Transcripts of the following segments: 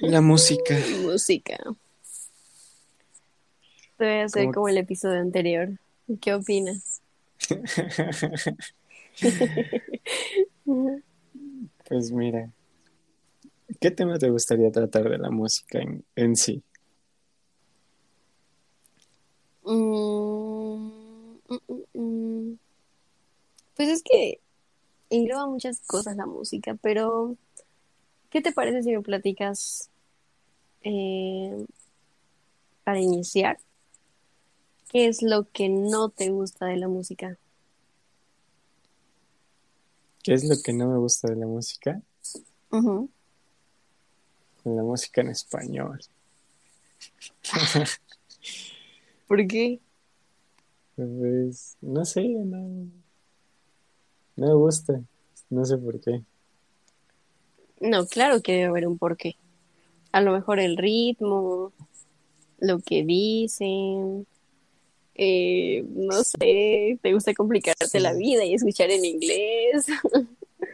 La música. Música. Te voy a hacer Como- como el episodio anterior. ¿Qué opinas? Pues mira, ¿qué tema te gustaría tratar de la música en, en sí? Mm, mm, mm. Pues es que engloba muchas cosas la música, pero ¿qué te parece si me platicas eh, para iniciar? ¿Qué es lo que no te gusta de la música? ¿Qué es lo que no me gusta de la música? Ujú. La música en español. ¿Por qué? Pues, no sé, no, no me gusta, no sé por qué. No, claro que debe haber un porqué. A lo mejor el ritmo, lo que dicen, eh, no sé, te gusta complicarte la vida y escuchar en inglés.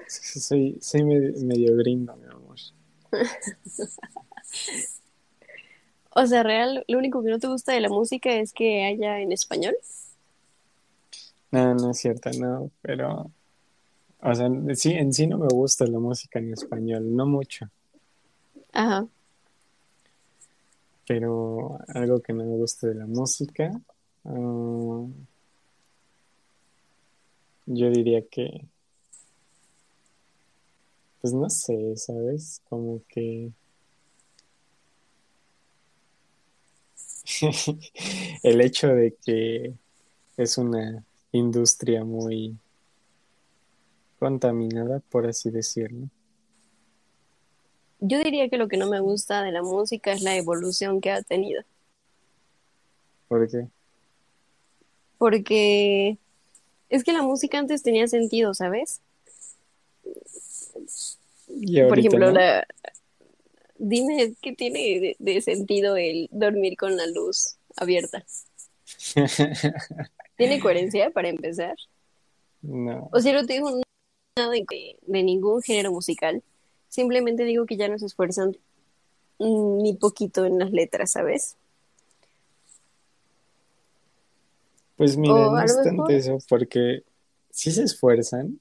Soy, soy medio, medio gringo, mi amor. O sea, real, lo único que no te gusta de la música es que haya en español. No, no es cierto, no, pero, o sea, sí, en sí no me gusta la música en español, no mucho, Ajá. pero algo que no me gusta de la música, ah, yo diría que, pues no sé, ¿sabes? Como que el hecho de que es una industria muy contaminada, por así decirlo. Yo diría que lo que no me gusta de la música es la evolución que ha tenido. Porque, Porque es que la música antes tenía sentido, ¿sabes? y Por ejemplo, no. la... dime qué tiene de, de sentido el dormir con la luz abierta. ¿Tiene coherencia para empezar? No, O sea, no tengo nada de, de ningún género musical. Simplemente digo que ya no se esfuerzan ni poquito en las letras, ¿sabes? pues mira, O no es tanto eso, porque sí se esfuerzan,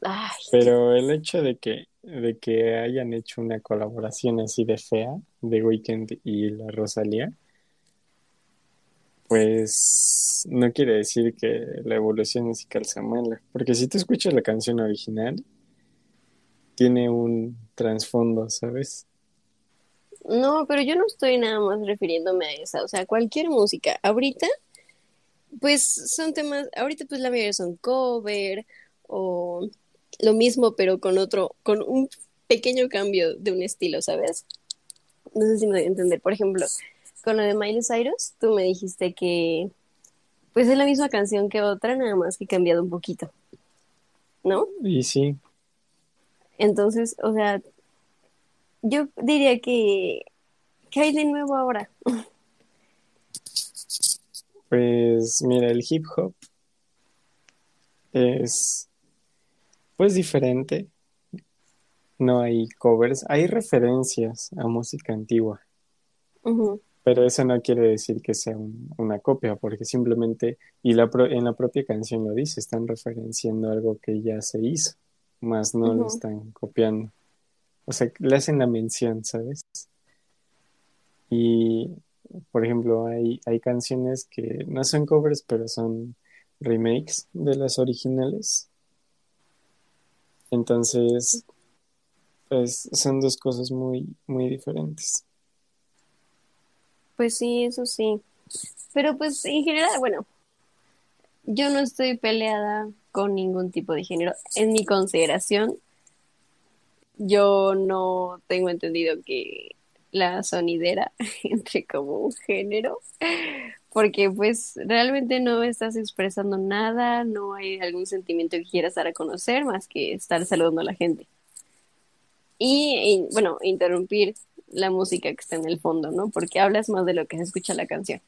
ay, pero el hecho de que, de que hayan hecho una colaboración así de fea de Weeknd y la Rosalía, pues no quiere decir que la evolución musical sea mala, porque si tú escuchas la canción original, tiene un trasfondo, ¿sabes? no, pero yo no estoy nada más refiriéndome a esa. O sea, cualquier música. Ahorita, pues son temas, ahorita pues la mayoría son cover o lo mismo, pero con otro, con un pequeño cambio de un estilo, ¿sabes? No sé si me voy a entender. Por ejemplo, con lo de Miley Cyrus, tú me dijiste que pues es la misma canción que otra, nada más que cambiado un poquito, ¿no? Y sí, Entonces, o sea, yo diría que ¿qué hay de nuevo ahora? pues mira, el hip hop es pues diferente, no hay covers, hay referencias a música antigua. Pero eso no quiere decir que sea un- una copia, porque simplemente, y la pro- en la propia canción lo dice, están referenciando algo que ya se hizo, más no lo están copiando. O sea, le hacen la mención, ¿sabes? Y, por ejemplo, hay, hay canciones que no son covers, pero son remakes de las originales. Entonces, pues son dos cosas muy, muy diferentes. Pues sí, eso sí. Pero pues en general, bueno, yo no estoy peleada con ningún tipo de género. En mi consideración, yo no tengo entendido que la sonidera entre como un género, porque pues realmente no estás expresando nada, no hay algún sentimiento que quieras dar a conocer más que estar saludando a la gente. Y, y, bueno, interrumpir la música que está en el fondo, ¿no? Porque hablas más de lo que se escucha la canción.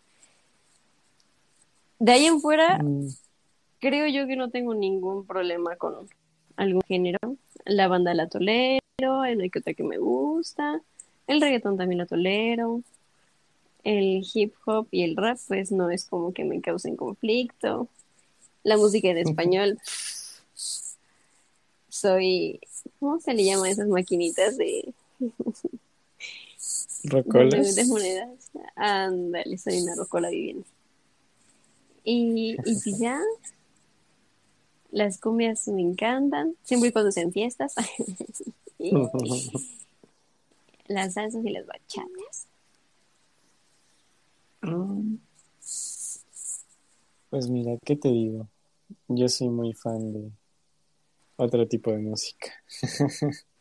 De ahí en fuera, Mm, creo yo que no tengo ningún problema con algún género. La banda la tolero, hay una que otra que me gusta. El reggaetón también lo tolero. El hip hop y el rap, pues no es como que me causen conflicto. La música en español, soy, ¿cómo se le llama a esas maquinitas de, ¿Rocolas? de, monedas? Ándale, soy una rocola viviente. Y, y ya, las cumbias me encantan, siempre y cuando sean fiestas. Y las salsas y las bachatas. Pues mira, ¿qué te digo? Yo soy muy fan de otro tipo de música.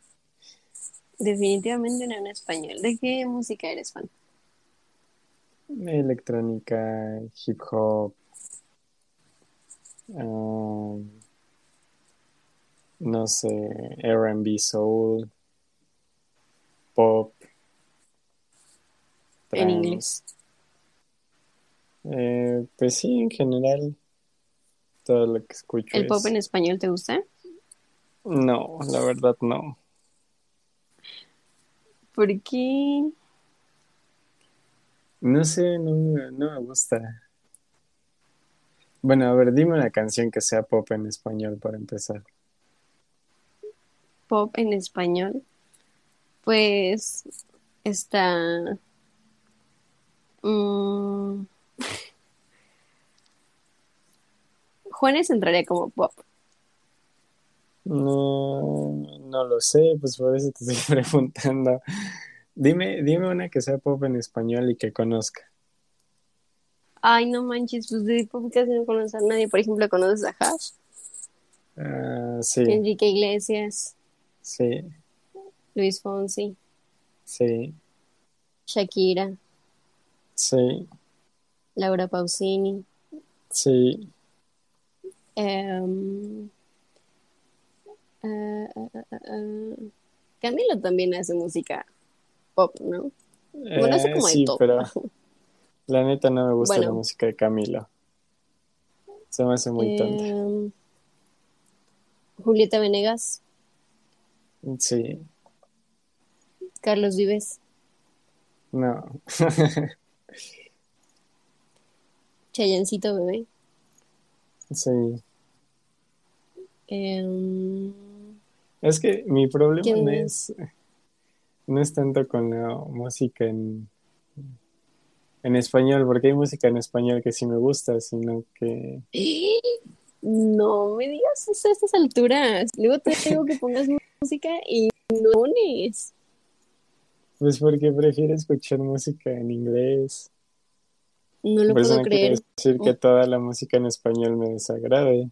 Definitivamente no en español. ¿De qué música eres fan? Electrónica, hip hop, um, no sé, R&B, soul, pop, En inglés. Eh, pues sí, en general, todo lo que escucho ¿El pop en español te gusta? No, la verdad no. ¿Por qué? No sé, no, me- no me gusta. Bueno, a ver, dime una canción que sea pop en español para empezar. Pop en español. Pues está... mm, Juanes entraría como pop. No, no lo sé, pues por eso te estoy preguntando. Dime, dime una que sea pop en español y que conozca. Ay, no manches, pues de pop casi no conoces a nadie. Por ejemplo, ¿conoces a Hash? Ah, sí, Enrique Iglesias, sí, Luis Fonsi, sí, Shakira, sí, Laura Pausini. sí. em, ah, ah, ah. Camilo también hace música pop, ¿no? Bueno, Eh, como de sí, pero la neta no me gusta la música de Camilo. Se me hace muy tonta. Julieta Venegas, Sí, Carlos Vives, no. Chayancito Bebé. Sí. em, Es que mi problema ¿Quién no es, no es tanto con la música en, en español, porque hay música en español que sí me gusta, sino que No me digas eso a estas alturas. Luego te digo que pongas música y no pones. pues porque prefiero escuchar música en inglés. No lo Por eso puedo no creer. decir que toda la música en español me desagrade.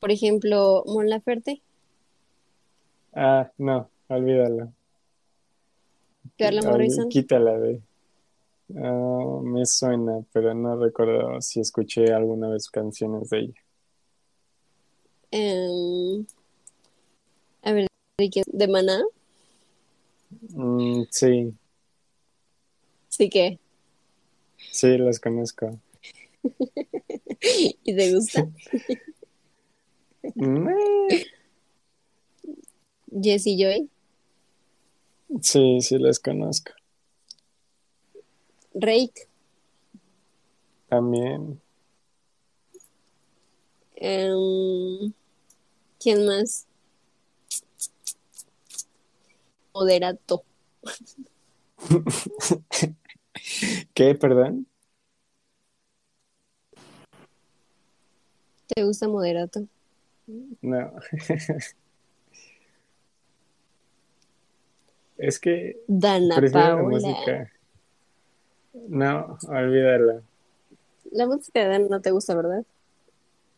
Por ejemplo, Mon Laferte, Ah, no, olvídalo. Carla Morrison. Quítala de. Ah, me suena, pero no recuerdo si escuché alguna vez canciones de ella. em, a ver, ¿de Maná? Mm, sí, Sí que. sí, las conozco. ¿Y te gusta? Jessie Joy, Sí, sí las conozco. Rake, También. em, ¿quién más? Moderato. ¿Qué, perdón? ¿Te gusta Moderato? No. Es que Dana la Paola. música. No, olvídala. La música de Dana no te gusta, ¿verdad?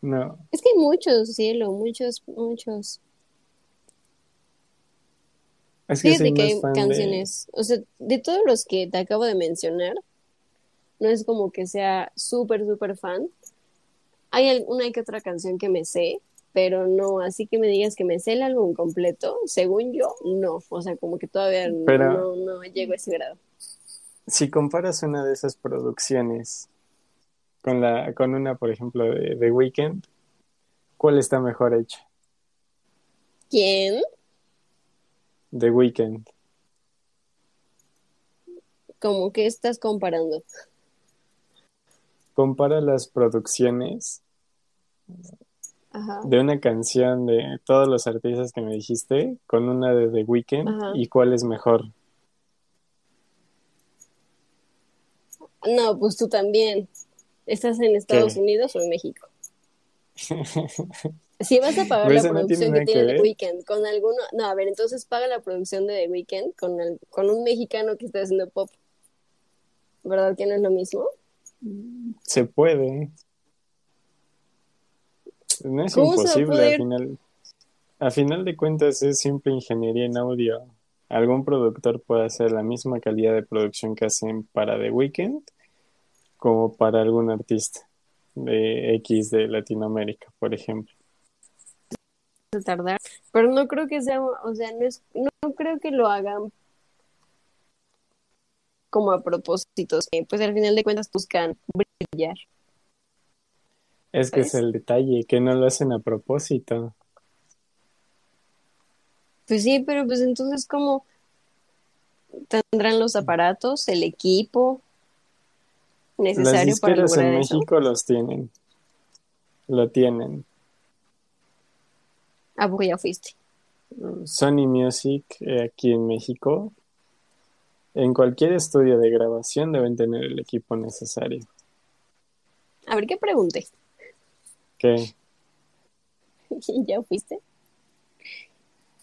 No. Es que hay muchos, cielo, muchos, muchos. Es que Fíjate que hay fan de. canciones, o sea, de todos los que te acabo de mencionar, no es como que sea súper, súper fan. Hay alguna que otra canción que me sé, pero no, así que me digas que me sé el álbum completo, según yo, no. O sea, como que todavía no, Pero- no, no llego a ese grado. Si comparas una de esas producciones con la, con una, por ejemplo, de The Weeknd, ¿cuál está mejor hecha? ¿Quién? The Weeknd. ¿Cómo que estás comparando? Compara las producciones Ajá. de una canción de todos los artistas que me dijiste con una de The Weeknd Ajá. y cuál es mejor. No, pues tú también. ¿Estás en Estados ¿Qué? Unidos o en México? Si vas a pagar Pero la eso no tiene producción que tiene The. Weeknd con alguno, no, a ver, entonces paga la producción de The Weeknd con, el- con un mexicano que está haciendo pop. ¿Verdad que no es lo mismo? Se puede. No es ¿Cómo se va a imposible, poder? al final, a final de cuentas es simple ingeniería en audio. Algún productor puede hacer la misma calidad de producción que hacen para The Weeknd como para algún artista de X de Latinoamérica, por ejemplo. tardar, pero no creo que sea, o sea, no es, no creo que lo hagan como a propósito, pues al final de cuentas buscan brillar. Es que es el detalle, que no lo hacen a propósito. Pues sí, pero pues entonces como tendrán los aparatos, el equipo Las necesario para disqueras lograr en eso. México los tienen. Lo tienen. ¿A poco ya fuiste? Sony Music eh, aquí en México, en cualquier estudio de grabación deben tener el equipo necesario. A ver qué pregunté. ¿Qué? ¿Ya fuiste?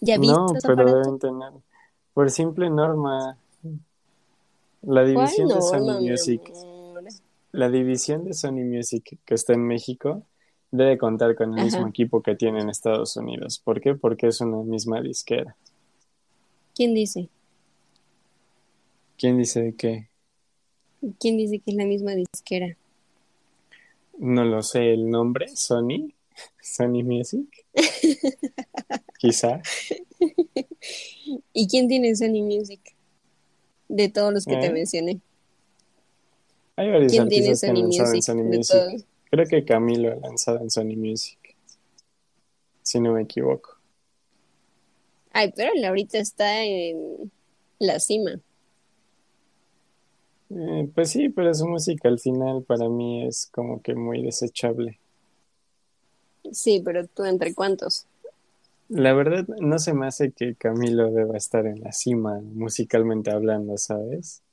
¿Ya viste No, pero aparatos? deben tener. Por simple norma, la ¿Cuál división de Sony no, Music, la división de Sony Music que está en México debe contar con el Ajá. mismo equipo que tiene en Estados Unidos. ¿Por qué? Porque es una misma disquera. ¿Quién dice? ¿Quién dice de qué? ¿Quién dice que es la misma disquera? No lo sé, el nombre, Sony, Sony Music. Quizá. ¿Y quién tiene Sony Music? De todos los que te ¿Eh? mencioné. Hay varios ¿Quién tiene que han lanzado en? Sony De Music. Creo que Camilo ha lanzado en Sony Music. Si no me equivoco. Ay, pero él ahorita está en la cima. Eh, pues sí, pero su música al final para mí es como que muy desechable. Sí, pero tú entre cuántos. La verdad, no se me hace que Camilo deba estar en la cima musicalmente hablando, ¿sabes?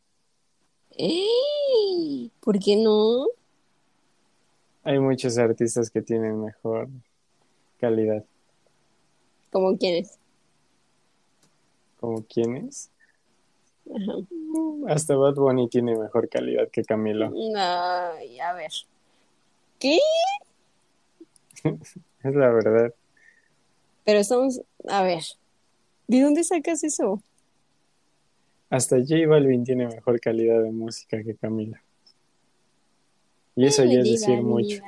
¡Ey! ¿Por qué no? Hay muchos artistas que tienen mejor calidad. ¿Como quiénes? ¿Como quiénes? Hasta Bad Bunny tiene mejor calidad que Camilo. Ay, a ver. ¿Qué? Es la verdad. Pero estamos, a ver. ¿De dónde sacas eso? Hasta J Balvin tiene mejor calidad de música que Camilo. Y eso ya es decir mucho.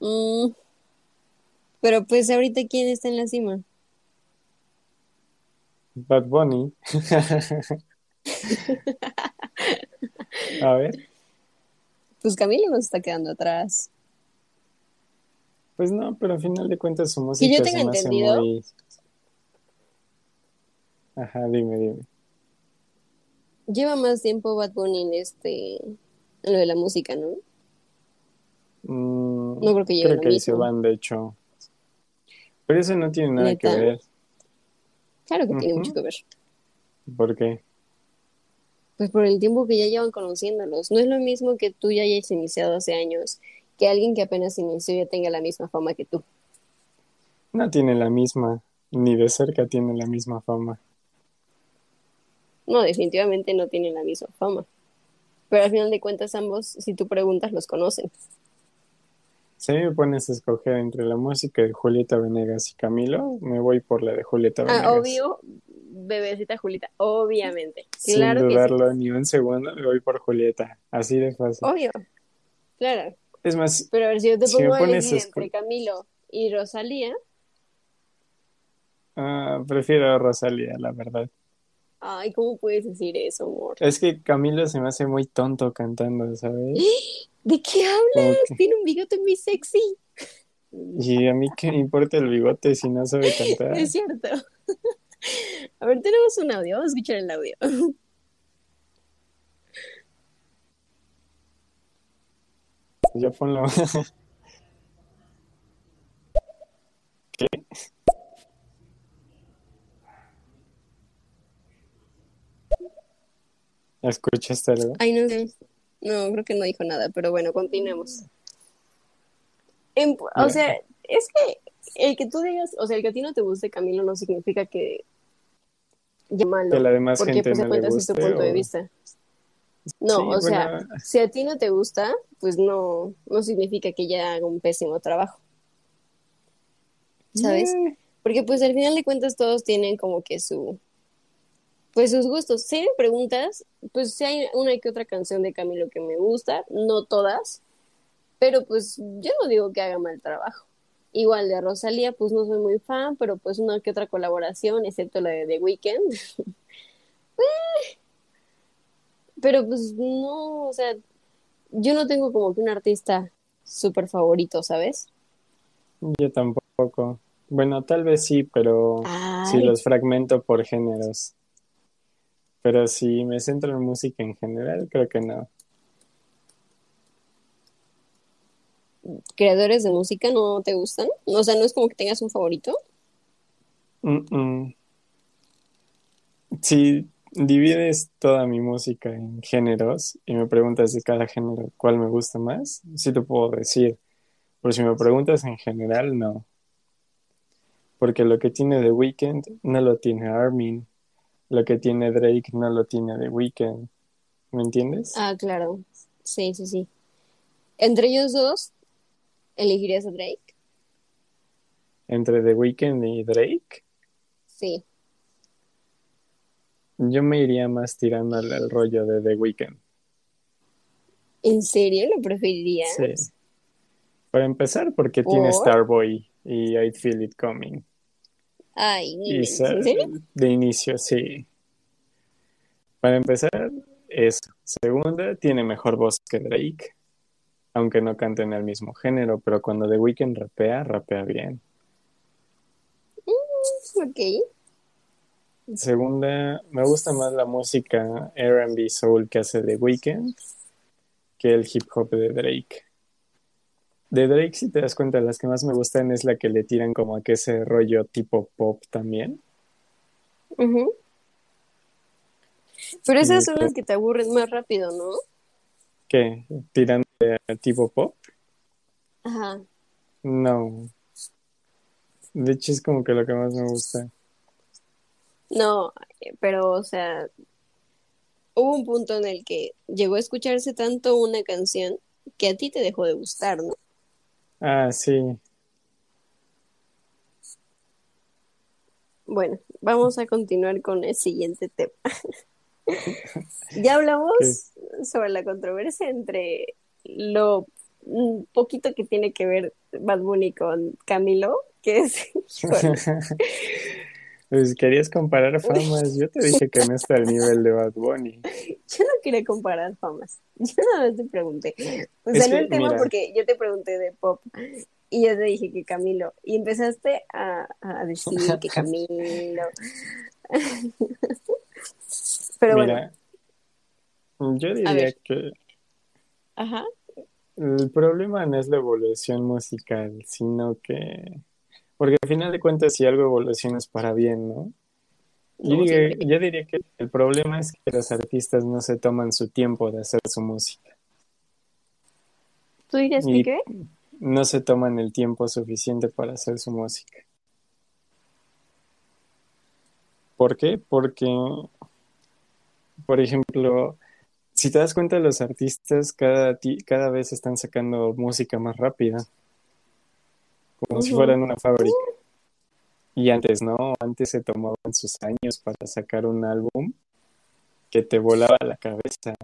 Mm, pero pues ahorita quién está en la cima. Bad Bunny. A ver, Pues Camilo nos está quedando atrás. pues no, pero al final de cuentas su Que música se me hace entendido. muy... Ajá, dime, dime. Lleva más tiempo Bad Bunny en este, en lo de la música, ¿no? Mm, No creo que lleve creo lo que se van, de hecho. Pero eso no tiene nada que ver. Claro que tiene mucho que ver. ¿Por qué? Pues por el tiempo que ya llevan conociéndolos. No es lo mismo que tú ya hayas iniciado hace años, que alguien que apenas inició ya tenga la misma fama que tú. No tiene la misma, ni de cerca tiene la misma fama. No, definitivamente no tienen la misma fama. Pero al final de cuentas ambos, si tú preguntas, los conocen. Si me pones a escoger entre la música de Julieta Venegas y Camilo, me voy por la de Julieta Venegas. Ah, obvio, bebecita Julita, obviamente. Sin Claro que sí. dudarlo ni un segundo, me voy por Julieta. Así de fácil. Obvio, claro. Es más, Pero a ver, si yo te Si a elegir entre Camilo y Rosalía, ah, prefiero a Rosalía, la verdad. ay, ¿cómo puedes decir eso, amor? Es que Camilo se me hace muy tonto cantando, ¿sabes? ¿De qué hablas? que- Tiene un bigote muy sexy. Y a mí qué me importa el bigote si no sabe cantar. Es cierto. A ver, tenemos un audio, vamos a escuchar el audio. Ya ponlo. ¿Qué? ¿Escuchaste algo? Ay, no sé. No, creo que no dijo nada, pero bueno, continuemos. En- o sea, es que el que tú digas, o sea, el que a ti no te guste Camilo no significa que ya malo, Que la demás porque gente pues no le tu punto de o- vista. No, Sí, o sea, si a ti no te gusta, pues no, no significa que ya haga un pésimo trabajo. ¿Sabes? Eh, Porque pues al final de cuentas todos tienen como que su, pues sus gustos. Si me preguntas, pues sí hay una que otra canción de Camilo que me gusta, no todas, pero pues yo no digo que haga mal trabajo. Igual de Rosalía, pues no soy muy fan, pero pues una que otra colaboración, excepto la de The Weeknd. Eh, pero pues no, o sea, yo no tengo como que un artista súper favorito, ¿sabes? Yo tampoco. Bueno, tal vez sí, pero si los fragmento por géneros. Pero si me centro en música en general, creo que no. creadores de música no te gustan? O sea, no es como que tengas un favorito. Mm, mm. Si divides toda mi música en géneros y me preguntas de cada género cuál me gusta más, sí te puedo decir. Pero si me preguntas en general, no. Porque lo que tiene The Weeknd no lo tiene Armin. Lo que tiene Drake no lo tiene The Weeknd. ¿Me entiendes? Ah, claro. Sí, sí, sí. Entre ellos dos, ¿elegirías a Drake? Entre The Weeknd y Drake, Sí. yo me iría más tirando al, al rollo de The Weeknd. ¿En serio lo preferirías? Sí. Para empezar, porque tiene. Starboy y I Feel It Coming. Ay, de inicio, sí. Para empezar, eso. Segunda, tiene mejor voz que Drake, aunque no cante en el mismo género, pero cuando The Weeknd rapea, rapea bien. Ok. Segunda, me gusta más la música R&B soul que hace The Weeknd que el hip hop de Drake. De Drake, si te das cuenta, las que más me gustan es la que le tiran como a que ese rollo tipo pop también. Ujú. Pero esas son las que te aburren más rápido, ¿no? ¿Qué? ¿Tirando a tipo pop? Ajá. No. De hecho, es como que lo que más me gusta. No, eh, pero, o sea, hubo un punto en el que llegó a escucharse tanto una canción que a ti te dejó de gustar, ¿no? Ah, sí. Bueno, vamos a continuar con el siguiente tema. Ya hablamos sobre la controversia entre lo poquito que tiene que ver Bad Bunny con Camilo, que es, Pues querías comparar famas. Yo te dije que no está al nivel de Bad Bunny. yo no quería comparar famas, yo nada más te pregunté, o Es sea, no que, el tema mira. porque yo te pregunté de pop y yo te dije que Camilo. Y empezaste a, a decir que Camilo, pero bueno, Mira, yo diría que ajá, el problema no es la evolución musical, sino que... Porque al final de cuentas, si algo evoluciona es para bien, ¿no? Yo no, diría, yo diría que el problema es que los artistas no se toman su tiempo de hacer su música. ¿Tú dirías que qué? no se toman el tiempo suficiente para hacer su música. ¿Por qué? Porque, por ejemplo, si te das cuenta, los artistas cada, cada vez están sacando música más rápida, como si Ujú. fueran una fábrica. Y antes no, antes se tomaban sus años para sacar un álbum que te volaba la cabeza.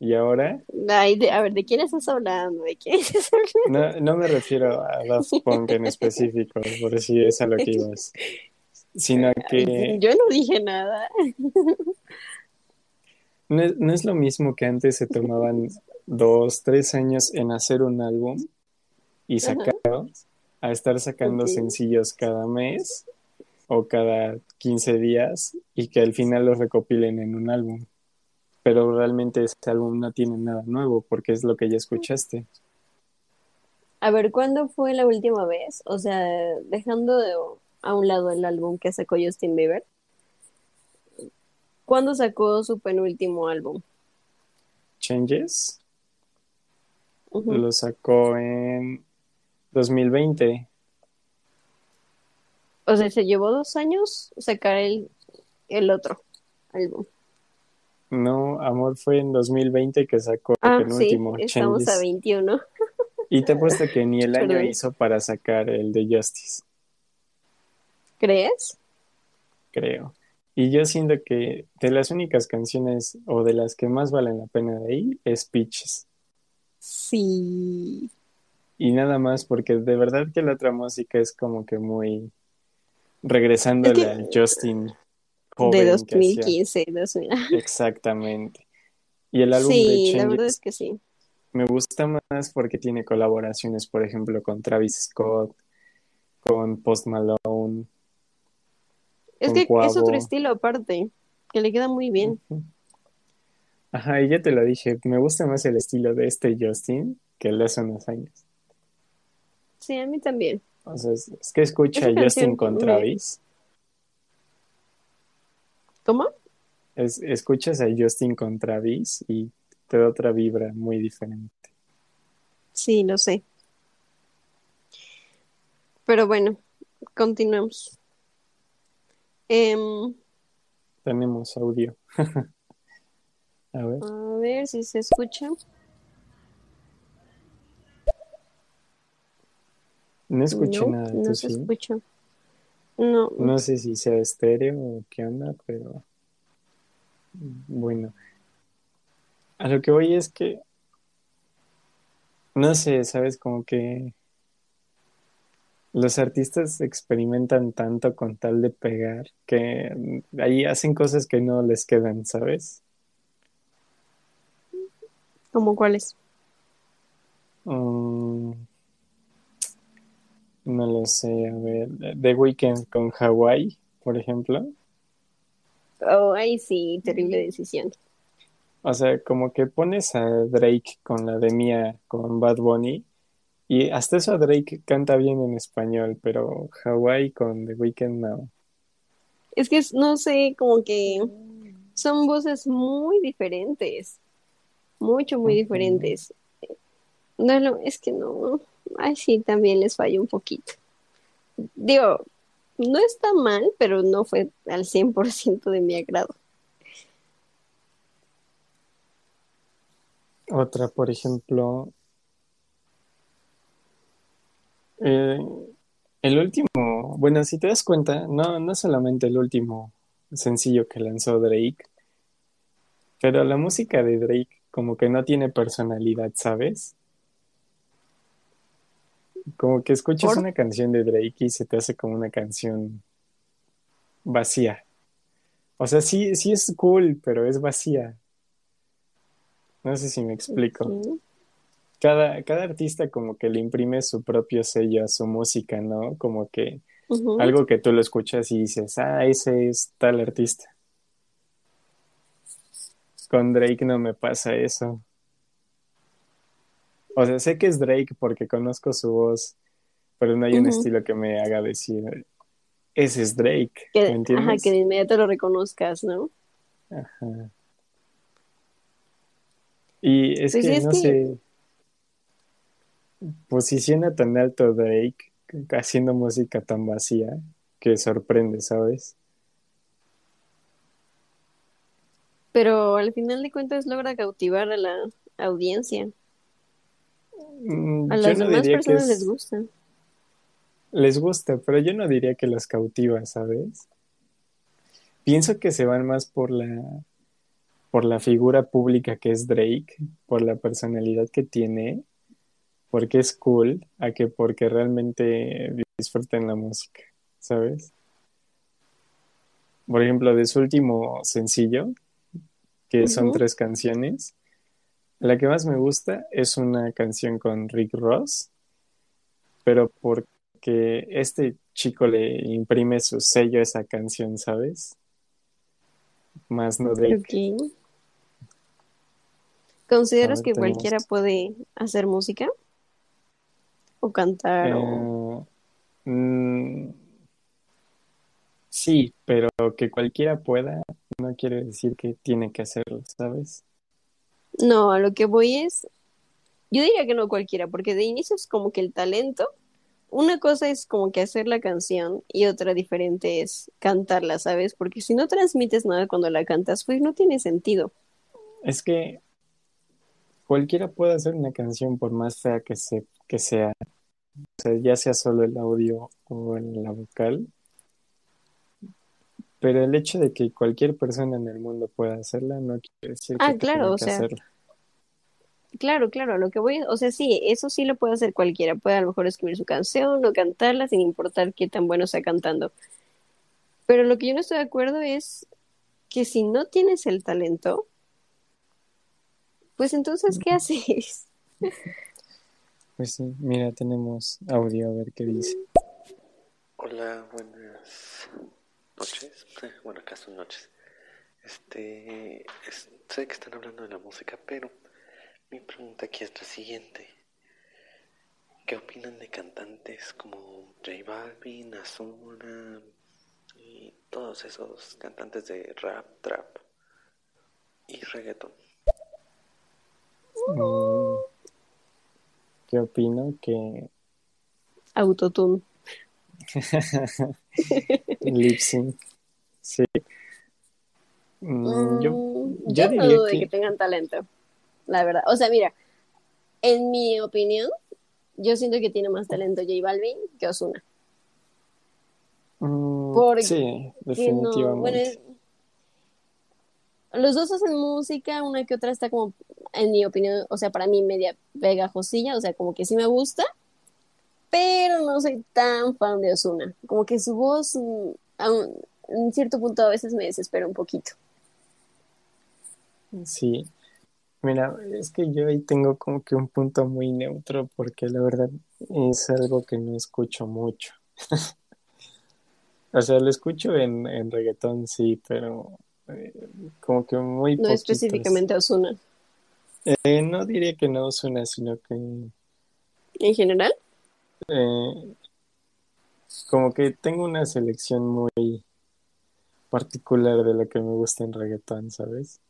Y ahora, Ay, de- a ver, ¿de quién estás hablando? ¿De quién estás hablando? no, no me refiero a Daft Punk en específico, por si es a lo que ibas, sino que Yo no dije nada. no es, no es lo mismo que antes se tomaban dos, tres años en hacer un álbum y Ajá. A estar sacando sencillos cada mes o cada 15 días y que al final los recopilen en un álbum. Pero realmente este álbum no tiene nada nuevo porque es lo que ya escuchaste. A ver, ¿cuándo fue la última vez? O sea, dejando de- a un lado el álbum que sacó Justin Bieber. ¿Cuándo sacó su penúltimo álbum? Changes lo sacó en 2020. O sea, se llevó dos años sacar el, el otro álbum. No, Amor fue en 2020 que sacó Ah, el sí, penúltimo, estamos a Changes. 21. Y te he puesto que ni el año Perdón. hizo para sacar el de Justice, ¿Crees? creo. Y yo siento que de las únicas canciones o de las que más valen la pena de ahí es Peaches. Sí. Y nada más porque de verdad que la otra música es como que muy regresándole Es que- al Justin De joven hacía. 2015, 2000. Exactamente. Y el álbum de Sí, la verdad es que sí. me gusta más porque tiene colaboraciones, por ejemplo, con Travis Scott, con Post Malone. Es que es otro estilo aparte, que le queda muy bien. Ajá, y ya te lo dije, me gusta más el estilo de este Justin que el de hace unos años. Sí, a mí también. Sea, es, que escucha a Justin con me- Travis, ¿Cómo? es, escuchas a Justin con Travis y te da otra vibra muy diferente. Sí, lo sé. Pero bueno, continuemos. Em, Tenemos audio. A ver, a ver si se escucha. No escuché no, nada, no ¿tú se sí? escucha. No, No sé si sea estéreo o qué onda, pero bueno. A lo que voy es que, no sé, sabes, como que los artistas experimentan tanto con tal de pegar que ahí hacen cosas que no les quedan, ¿sabes? ¿cómo cuáles? Mm, no lo sé, a ver, The Weeknd con Hawaii, por ejemplo. Oh, ay, sí, terrible decisión. O sea, como que pones a Drake con la de Mia, con Bad Bunny, y hasta eso Drake canta bien en español, pero Hawaii con The Weeknd no. Es que es- no sé, como que son voces muy diferentes, mucho, muy diferentes. No, es lo- es que no, ay, sí, también les falló un poquito. Digo, no está mal, pero no fue al 100% de mi agrado. Otra, por ejemplo, eh, el último, bueno, si te das cuenta, no, no solamente el último sencillo que lanzó Drake, pero la música de Drake como que no tiene personalidad, ¿sabes? Como que escuchas ¿Por? una canción de Drake y se te hace como una canción vacía. O sea, sí, sí es cool, pero es vacía. No sé si me explico. Cada, cada artista como que le imprime su propio sello a su música, ¿no? Como que algo que tú lo escuchas y dices, ah, ese es tal artista. Con Drake no me pasa eso. O sea, sé que es Drake porque conozco su voz, pero no hay un estilo que me haga decir, ese es Drake, Que, ¿me ajá, entiendes? que de inmediato lo reconozcas, ¿no? Ajá. Y es Pues que, es no que- sé, posiciona tan alto Drake haciendo música tan vacía que sorprende, ¿sabes? Pero al final de cuentas logra cautivar a la audiencia. Mm, A yo las no demás diría que personas es- les gusta. les gusta, pero yo no diría que los cautiva, ¿sabes? Pienso que se van más por la por la figura pública que es Drake, por la personalidad que tiene, porque es cool, a que porque realmente disfruten la música, ¿sabes? Por ejemplo, de su último sencillo, que son tres canciones, la que más me gusta es una canción con Rick Ross, pero porque este chico le imprime su sello a esa canción, ¿sabes? Más no de... Ok. ¿Consideras A ver, que tenemos- cualquiera puede hacer música? ¿O cantar? o- Eh, mm, sí, pero que cualquiera pueda no quiere decir que tiene que hacerlo, ¿sabes? No, a lo que voy es, yo diría que no cualquiera, porque de inicio es como que el talento, una cosa es como que hacer la canción y otra diferente es cantarla, ¿sabes? Porque si no transmites nada cuando la cantas, pues no tiene sentido. Es que cualquiera puede hacer una canción por más fea que, se, que sea, o sea, ya sea solo el audio o la vocal, pero el hecho de que cualquier persona en el mundo pueda hacerla no quiere decir que Ah, tenga claro, o que sea, hacerla. claro, claro, a lo que voy, o sea, sí, eso sí lo puede hacer cualquiera, puede a lo mejor escribir su canción o cantarla sin importar qué tan bueno sea cantando. Pero lo que yo no estoy de acuerdo es que si no tienes el talento, pues entonces, ¿qué haces? Pues sí, mira, tenemos audio, a ver qué dice. Hola, buenas noches. Bueno, acá son noches. Este, es- sé que están hablando de la música, pero mi pregunta aquí es la siguiente. ¿Qué opinan de cantantes como J Balvin, Ozuna y todos esos cantantes de rap, trap y reggaeton? Mm, ¿Qué opino? Que Autotune. lip sync, sí. Mm, yo, Mm, yo yo no dudo de que que tengan talento, la verdad. O sea, mira, en mi opinión, yo siento que tiene más talento J Balvin que Ozuna. mm, Porque sí, no, bueno, definitivamente. los dos hacen música, una que otra está como, en mi opinión, o sea, para mí media pegajosilla, o sea, como que sí me gusta, pero no soy tan fan de Ozuna. Como que su voz, mm, a un- en cierto punto a veces me desespera un poquito. Sí, mira, es que yo ahí tengo como que un punto muy neutro porque la verdad es algo que no escucho mucho. O sea, lo escucho en, en reggaetón, sí, pero eh, como que muy No poquitos. específicamente Ozuna. Eh, no diría que no suena, sino que En general, eh, como que tengo una selección muy particular de lo que me gusta en reggaetón, ¿sabes?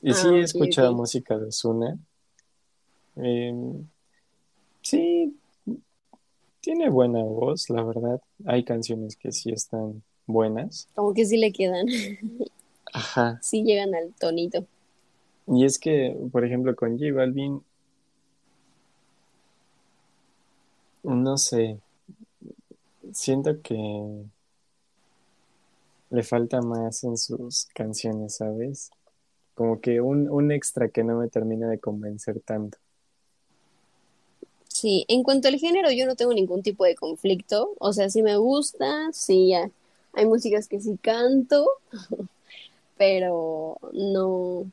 Y sí Ah, he escuchado música de Ozuna. Eh, sí, tiene buena voz, la verdad. Hay canciones que sí están buenas. como que sí le quedan, Ajá. sí llegan al tonito. Y es que, por ejemplo, con J Balvin, no sé, siento que le falta más en sus canciones, ¿sabes? Como que un, un extra que no me termina de convencer tanto. Sí, en cuanto al género, yo no tengo ningún tipo de conflicto. O sea, sí me gusta, sí hay músicas que sí canto, pero no,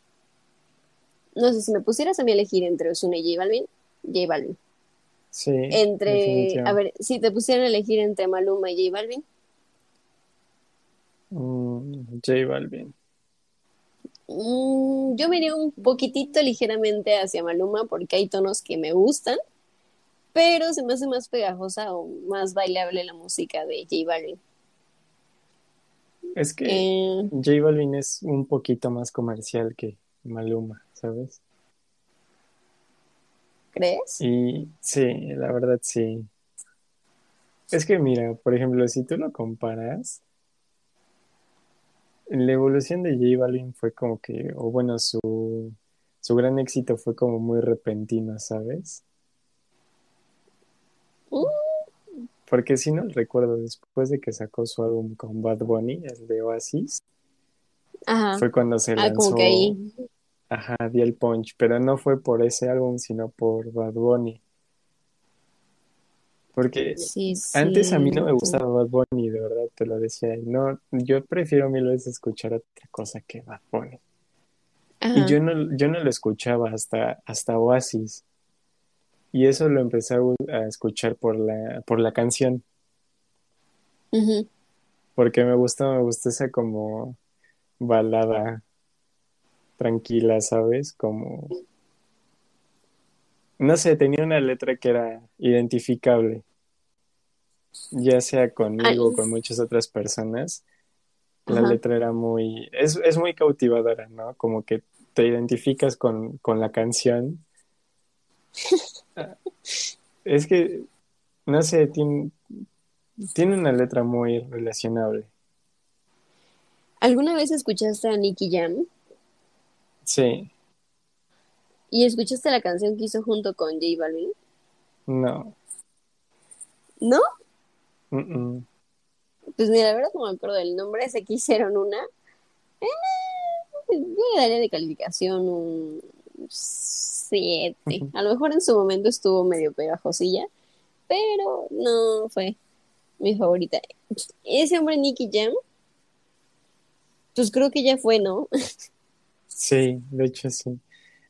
no sé, si me pusieras a mí elegir entre Ozuna y J Balvin, J Balvin. Sí, Entre, a ver, si te pusieran a elegir entre Maluma y J Balvin, Mm, J Balvin. mm, yo me iría un poquitito ligeramente hacia Maluma porque hay tonos que me gustan, pero se me hace más pegajosa o más bailable la música de J Balvin. Es que Eh, J Balvin es un poquito más comercial que Maluma, ¿sabes? ¿Crees? Y sí, la verdad sí. Es que mira, por ejemplo, si tú lo comparas, la evolución de J Balvin fue como que, o bueno, su, su gran éxito fue como muy repentino, ¿sabes? Mm, Porque si no recuerdo, después de que sacó su álbum con Bad Bunny, el de Oasis, Ajá. fue cuando se Ah, como lanzó, que ahí. Ajá, el punch, pero no fue por ese álbum, sino por Bad Bunny. Porque Sí, antes a mí no me gustaba Bad Bunny, de verdad, te lo decía. No, yo prefiero mil veces escuchar otra cosa que Bad Bunny. Y yo no, yo no lo escuchaba hasta, hasta Oasis. Y eso lo empecé a, a escuchar por la, por la canción. Porque me gusta, me gusta esa como balada tranquila, ¿sabes? Como, no sé, tenía una letra que era identificable, ya sea conmigo o con muchas otras personas. La ajá. letra era muy, es, es muy cautivadora, ¿no? Como que te identificas con, con la canción. Es que, no sé, tiene, tiene una letra muy relacionable. ¿Alguna vez escuchaste a Nicky Jam? Sí, ¿Y escuchaste la canción que hizo junto con J Balvin? no. ¿No? mm, mm. Pues mira, la verdad no me acuerdo del nombre, sé que hicieron una. Eh, yo le daría de calificación un 7. A lo mejor en su momento estuvo medio pegajosilla, pero no fue mi favorita. Ese hombre Nicky Jam, pues creo que ya fue, ¿no? Sí, de hecho sí.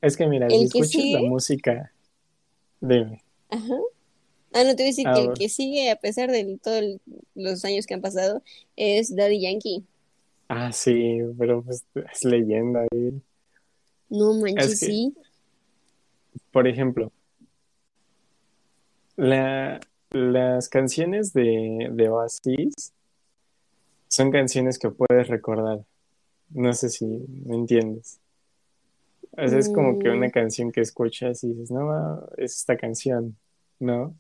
Es que mira, si El que escuchas la música, dime. ajá. Ah, no te voy a decir que el que sigue, a pesar de todos los años que han pasado, es Daddy Yankee. Ah, sí, pero pues es leyenda. ¿eh? No Es manches, que, sí. por ejemplo, la, las canciones de, de Oasis son canciones que puedes recordar. No sé si me entiendes. O sea, es como que una Mm, canción que escuchas y dices, no, es esta canción, ¿no?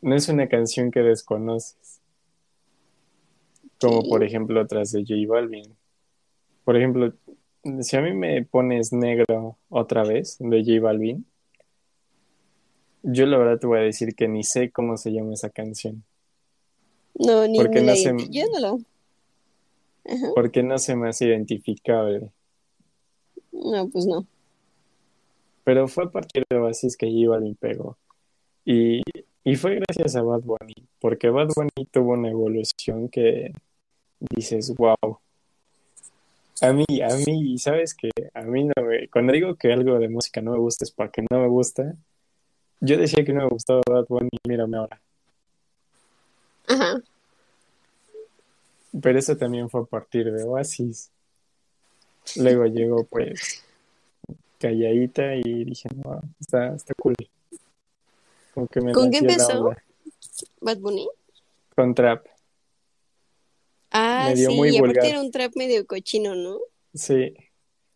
No es una canción que desconoces, como por ejemplo otras de J Balvin. Por ejemplo, si a mí me pones negro otra vez de J Balvin, yo la verdad te voy a decir que ni sé cómo se llama esa canción, No, ni, porque ni la no se, identi- Yo no lo. Ajá. porque no se me hace identificable. No, pues no. Pero fue a partir de Oasis que J Balvin pegó. Y, y fue gracias a Bad Bunny, porque Bad Bunny tuvo una evolución que dices, wow. A mí, a mí, ¿sabes qué? A mí no me... Cuando digo que algo de música no me gusta es porque no me gusta. Yo decía que no me gustaba Bad Bunny, mírame ahora. Ajá. Pero eso también fue a partir de Oasis. Luego llegó pues Calladita y dije, no, está, está cool. Como que me ¿Con qué empezó. Bad Bunny? Con trap. Ah, Me dio sí, muy y aparte vulgar. era un trap medio cochino, ¿no? Sí.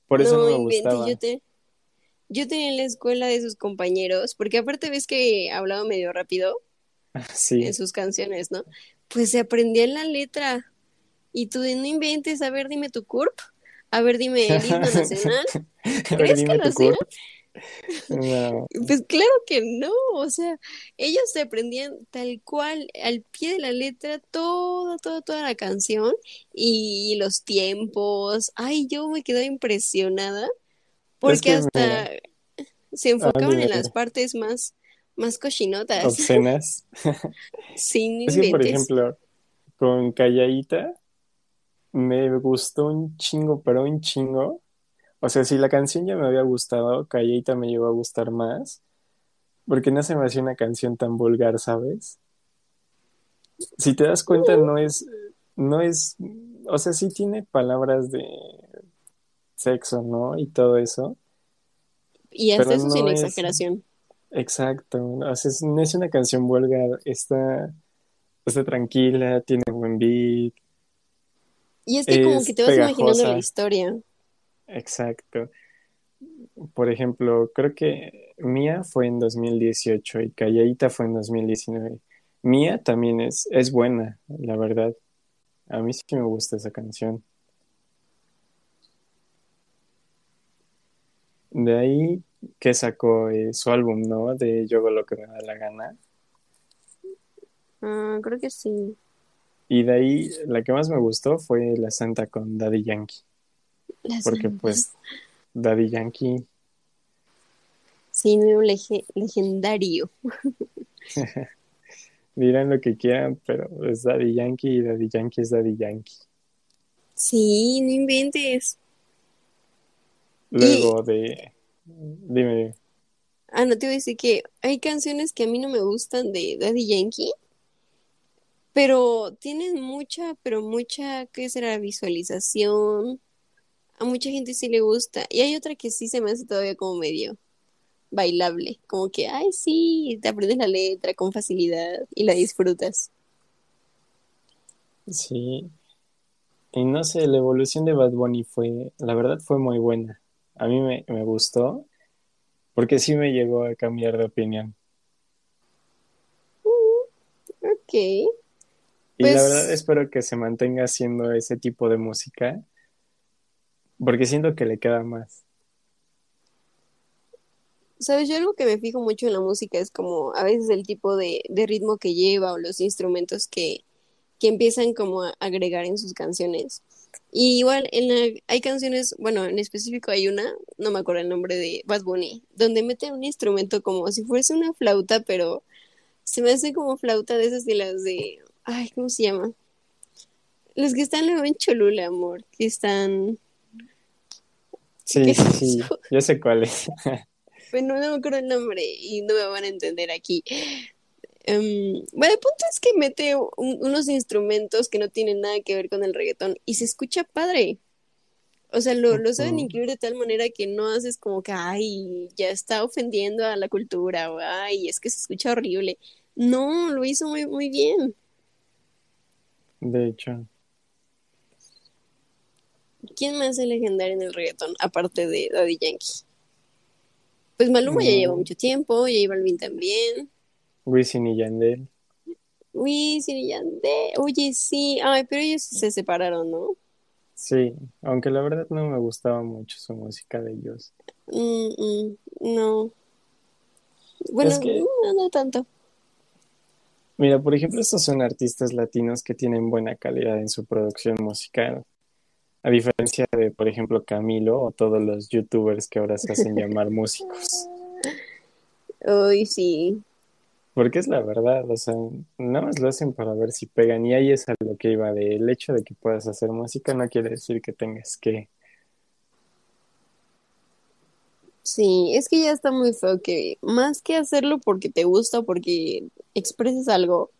Por eso no No me gustaba. yo te, yo tenía en la escuela de sus compañeros, porque aparte ves que hablaba medio rápido en Sí. sus canciones, ¿no? Pues se aprendía la letra. Y tú no inventes, a ver, dime tu CURP, a ver, dime el himno nacional. ¿Crees que lo hacían? No. Pues claro que no, o sea, ellos se aprendían tal cual, al pie de la letra, toda, toda, toda la canción y los tiempos. Ay, yo me quedé impresionada Es porque mira, hasta se ah, enfocaban en las partes más, más cochinotas. Obscenas. Sin Es que, por ejemplo, con Calladita me gustó un chingo, pero un chingo. O sea, si la canción ya me había gustado, Calladita me llegó a gustar más, porque no se me hacía una canción tan vulgar, ¿sabes? Si te das cuenta, no es, no es, o sea, sí tiene palabras de sexo, ¿no? Y todo eso, Y hasta eso sin es exageración. exacto. O sea, es- no es una canción vulgar, está, está tranquila, tiene buen beat, Y es que como que te vas imaginando la historia. exacto. Por ejemplo, creo que Mía fue en 2018 y Calladita fue en 2019. Mía también es, es buena, la verdad. A mí sí me gusta esa canción. De ahí que sacó eh, su álbum, ¿no? De Yo hago lo que me da la gana. Ah, creo que sí. Y de ahí la que más me gustó fue La Santa con Daddy Yankee. La Porque santa. pues Daddy Yankee, Sí, nuevo lege- legendario. dirán lo que quieran, pero es Daddy Yankee y Daddy Yankee es Daddy Yankee. Sí, no inventes. Y, Luego de... Dime, ah, no te voy a decir que hay canciones que a mí no me gustan de Daddy Yankee, pero tienen mucha, pero mucha, ¿qué será? Visualización. A mucha gente sí le gusta. Y hay otra que sí se me hace todavía como medio bailable. Como que, ay, sí, te aprendes la letra con facilidad y la disfrutas. Sí. Y no sé, la evolución de Bad Bunny fue, la verdad fue muy buena. A mí me, me gustó porque sí me llegó a cambiar de opinión. Mm, ok. Y Pues- la verdad espero que se mantenga haciendo ese tipo de música porque siento que le queda más. Sabes, yo algo que me fijo mucho en la música es como a veces el tipo de, de ritmo que lleva o los instrumentos que, que empiezan como a agregar en sus canciones. Y igual en la- hay canciones, bueno, en específico hay una, no me acuerdo el nombre de Bad Bunny, donde mete un instrumento como si fuese una flauta, pero se me hace como flauta de esas de las de, ay, ¿cómo se llama? Los que están luego en Cholula, amor, que están, Sí, ¿Qué sí, sí, yo sé cuál es. bueno, no me acuerdo el nombre y no me van a entender aquí. Em, bueno, el punto es que mete un- unos instrumentos que no tienen nada que ver con el reggaetón y se escucha padre. O sea, lo, lo saben incluir de tal manera que no haces como que, ay, ya está ofendiendo a la cultura o, ay, es que se escucha horrible. No, lo hizo muy, muy bien. De hecho, ¿Quién más es legendario en el reggaetón aparte de Daddy Yankee? Pues Maluma ya lleva Mm. mucho tiempo, J Balvin también. Wisin y Yandel. Wisin y Yandel. Oye, sí. Ay, pero ellos se separaron, ¿no? Sí, aunque la verdad no me gustaba mucho su música de ellos. Mm, mm, no. Bueno, Es que- no, no tanto. Mira, por ejemplo, estos son artistas latinos que tienen buena calidad en su producción musical. A diferencia de, por ejemplo, Camilo o todos los youtubers que ahora se hacen llamar músicos. Ay, sí. Porque es la verdad, o sea, nada más lo hacen para ver si pegan. Y ahí es a lo que iba de el hecho de que puedas hacer música no quiere decir que tengas que. Sí, es que ya está muy feo que más que hacerlo porque te gusta o porque expreses algo,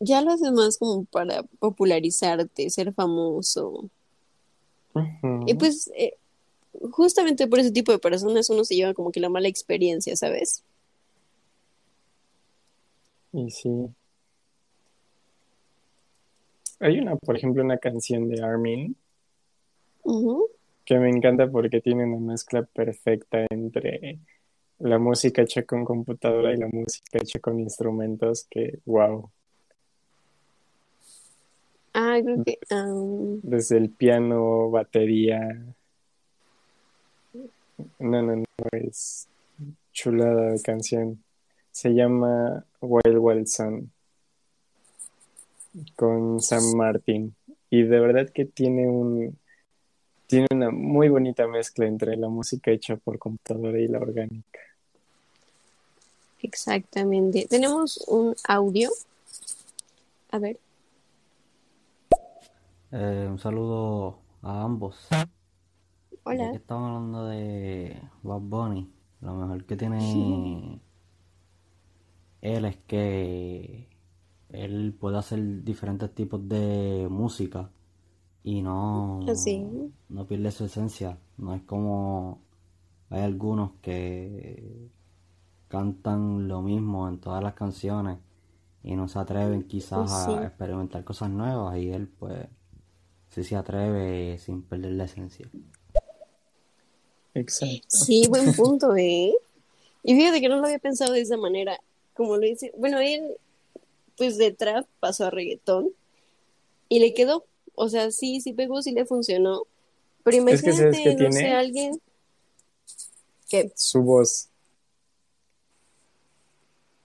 ya lo haces más como para popularizarte, ser famoso. Y pues eh, justamente por ese tipo de personas uno se lleva como que la mala experiencia, ¿sabes? Y sí. Hay una, por ejemplo, una canción de Armin Ujú. Que me encanta porque tiene una mezcla perfecta entre la música hecha con computadora y la música hecha con instrumentos que, wow, Ah, creo que... desde el piano, batería. No, no, no, es chulada de canción. Se llama Wild Wild Sun con Sam Martin y de verdad que tiene un tiene una muy bonita mezcla entre la música hecha por computadora y la orgánica. exactamente. Tenemos un audio. A ver. Eh, un saludo a ambos. Ya que Hola. estamos hablando de Bad Bunny, lo mejor que tiene él es que él puede hacer diferentes tipos de música y no, no pierde su esencia. No es como hay algunos que cantan lo mismo en todas las canciones y no se atreven quizás Sí. a experimentar cosas nuevas y él pues sí se atreve sin perder la esencia. Exacto. Sí, buen punto, ¿eh? Y fíjate que no lo había pensado de esa manera. Como lo dice, bueno, él, pues de trap pasó a reggaetón y le quedó. O sea, sí, sí pegó, sí le funcionó. Pero Es que, ¿sabes imagínate, no sé, alguien que Su voz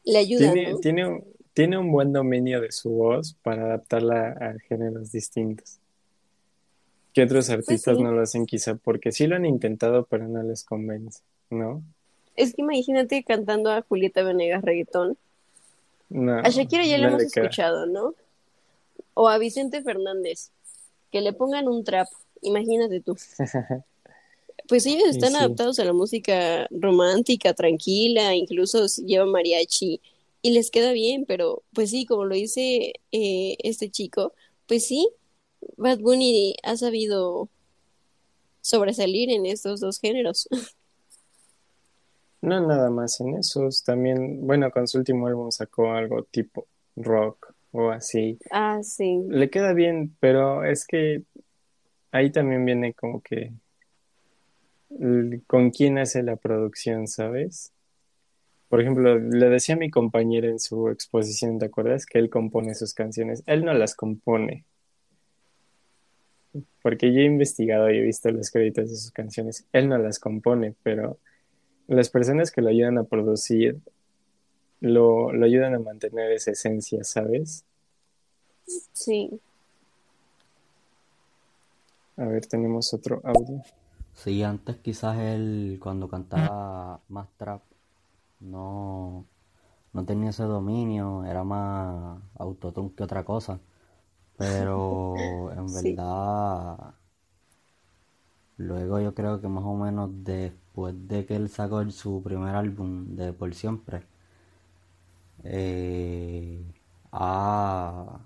le ayuda, tiene, ¿no? tiene, un- tiene un buen dominio de su voz para adaptarla a géneros distintos. Que otros artistas Pues sí. no lo hacen quizá porque sí lo han intentado, pero no les convence, ¿no? Es que imagínate cantando a Julieta Venegas reggaetón. No, A Shakira ya le no hemos le queda. escuchado, ¿no? O a Vicente Fernández, que le pongan un trap, imagínate tú. Pues ellos están sí. adaptados a la música romántica, tranquila, incluso si lleva mariachi y les queda bien, pero pues sí, como lo dice eh, este chico, pues sí, Bad Bunny ha sabido sobresalir en estos dos géneros. No nada más en esos, también, bueno, con su último álbum sacó algo tipo rock o así. Ah, sí. Le queda bien, pero es que ahí también viene como que con quién hace la producción, ¿sabes? Por ejemplo, le decía a mi compañera en su exposición, ¿te acuerdas? Que él compone sus canciones. Él no las compone. Porque yo he investigado y he visto los créditos de sus canciones. Él no las compone, pero las personas que lo ayudan a producir lo, lo ayudan a mantener esa esencia, ¿sabes? Sí. A ver, tenemos otro audio. Sí, antes quizás él cuando cantaba más trap no, no tenía ese dominio, era más autotune que otra cosa. Pero en verdad, luego yo creo que más o menos después de que él sacó su primer álbum de Por Siempre, eh, ha,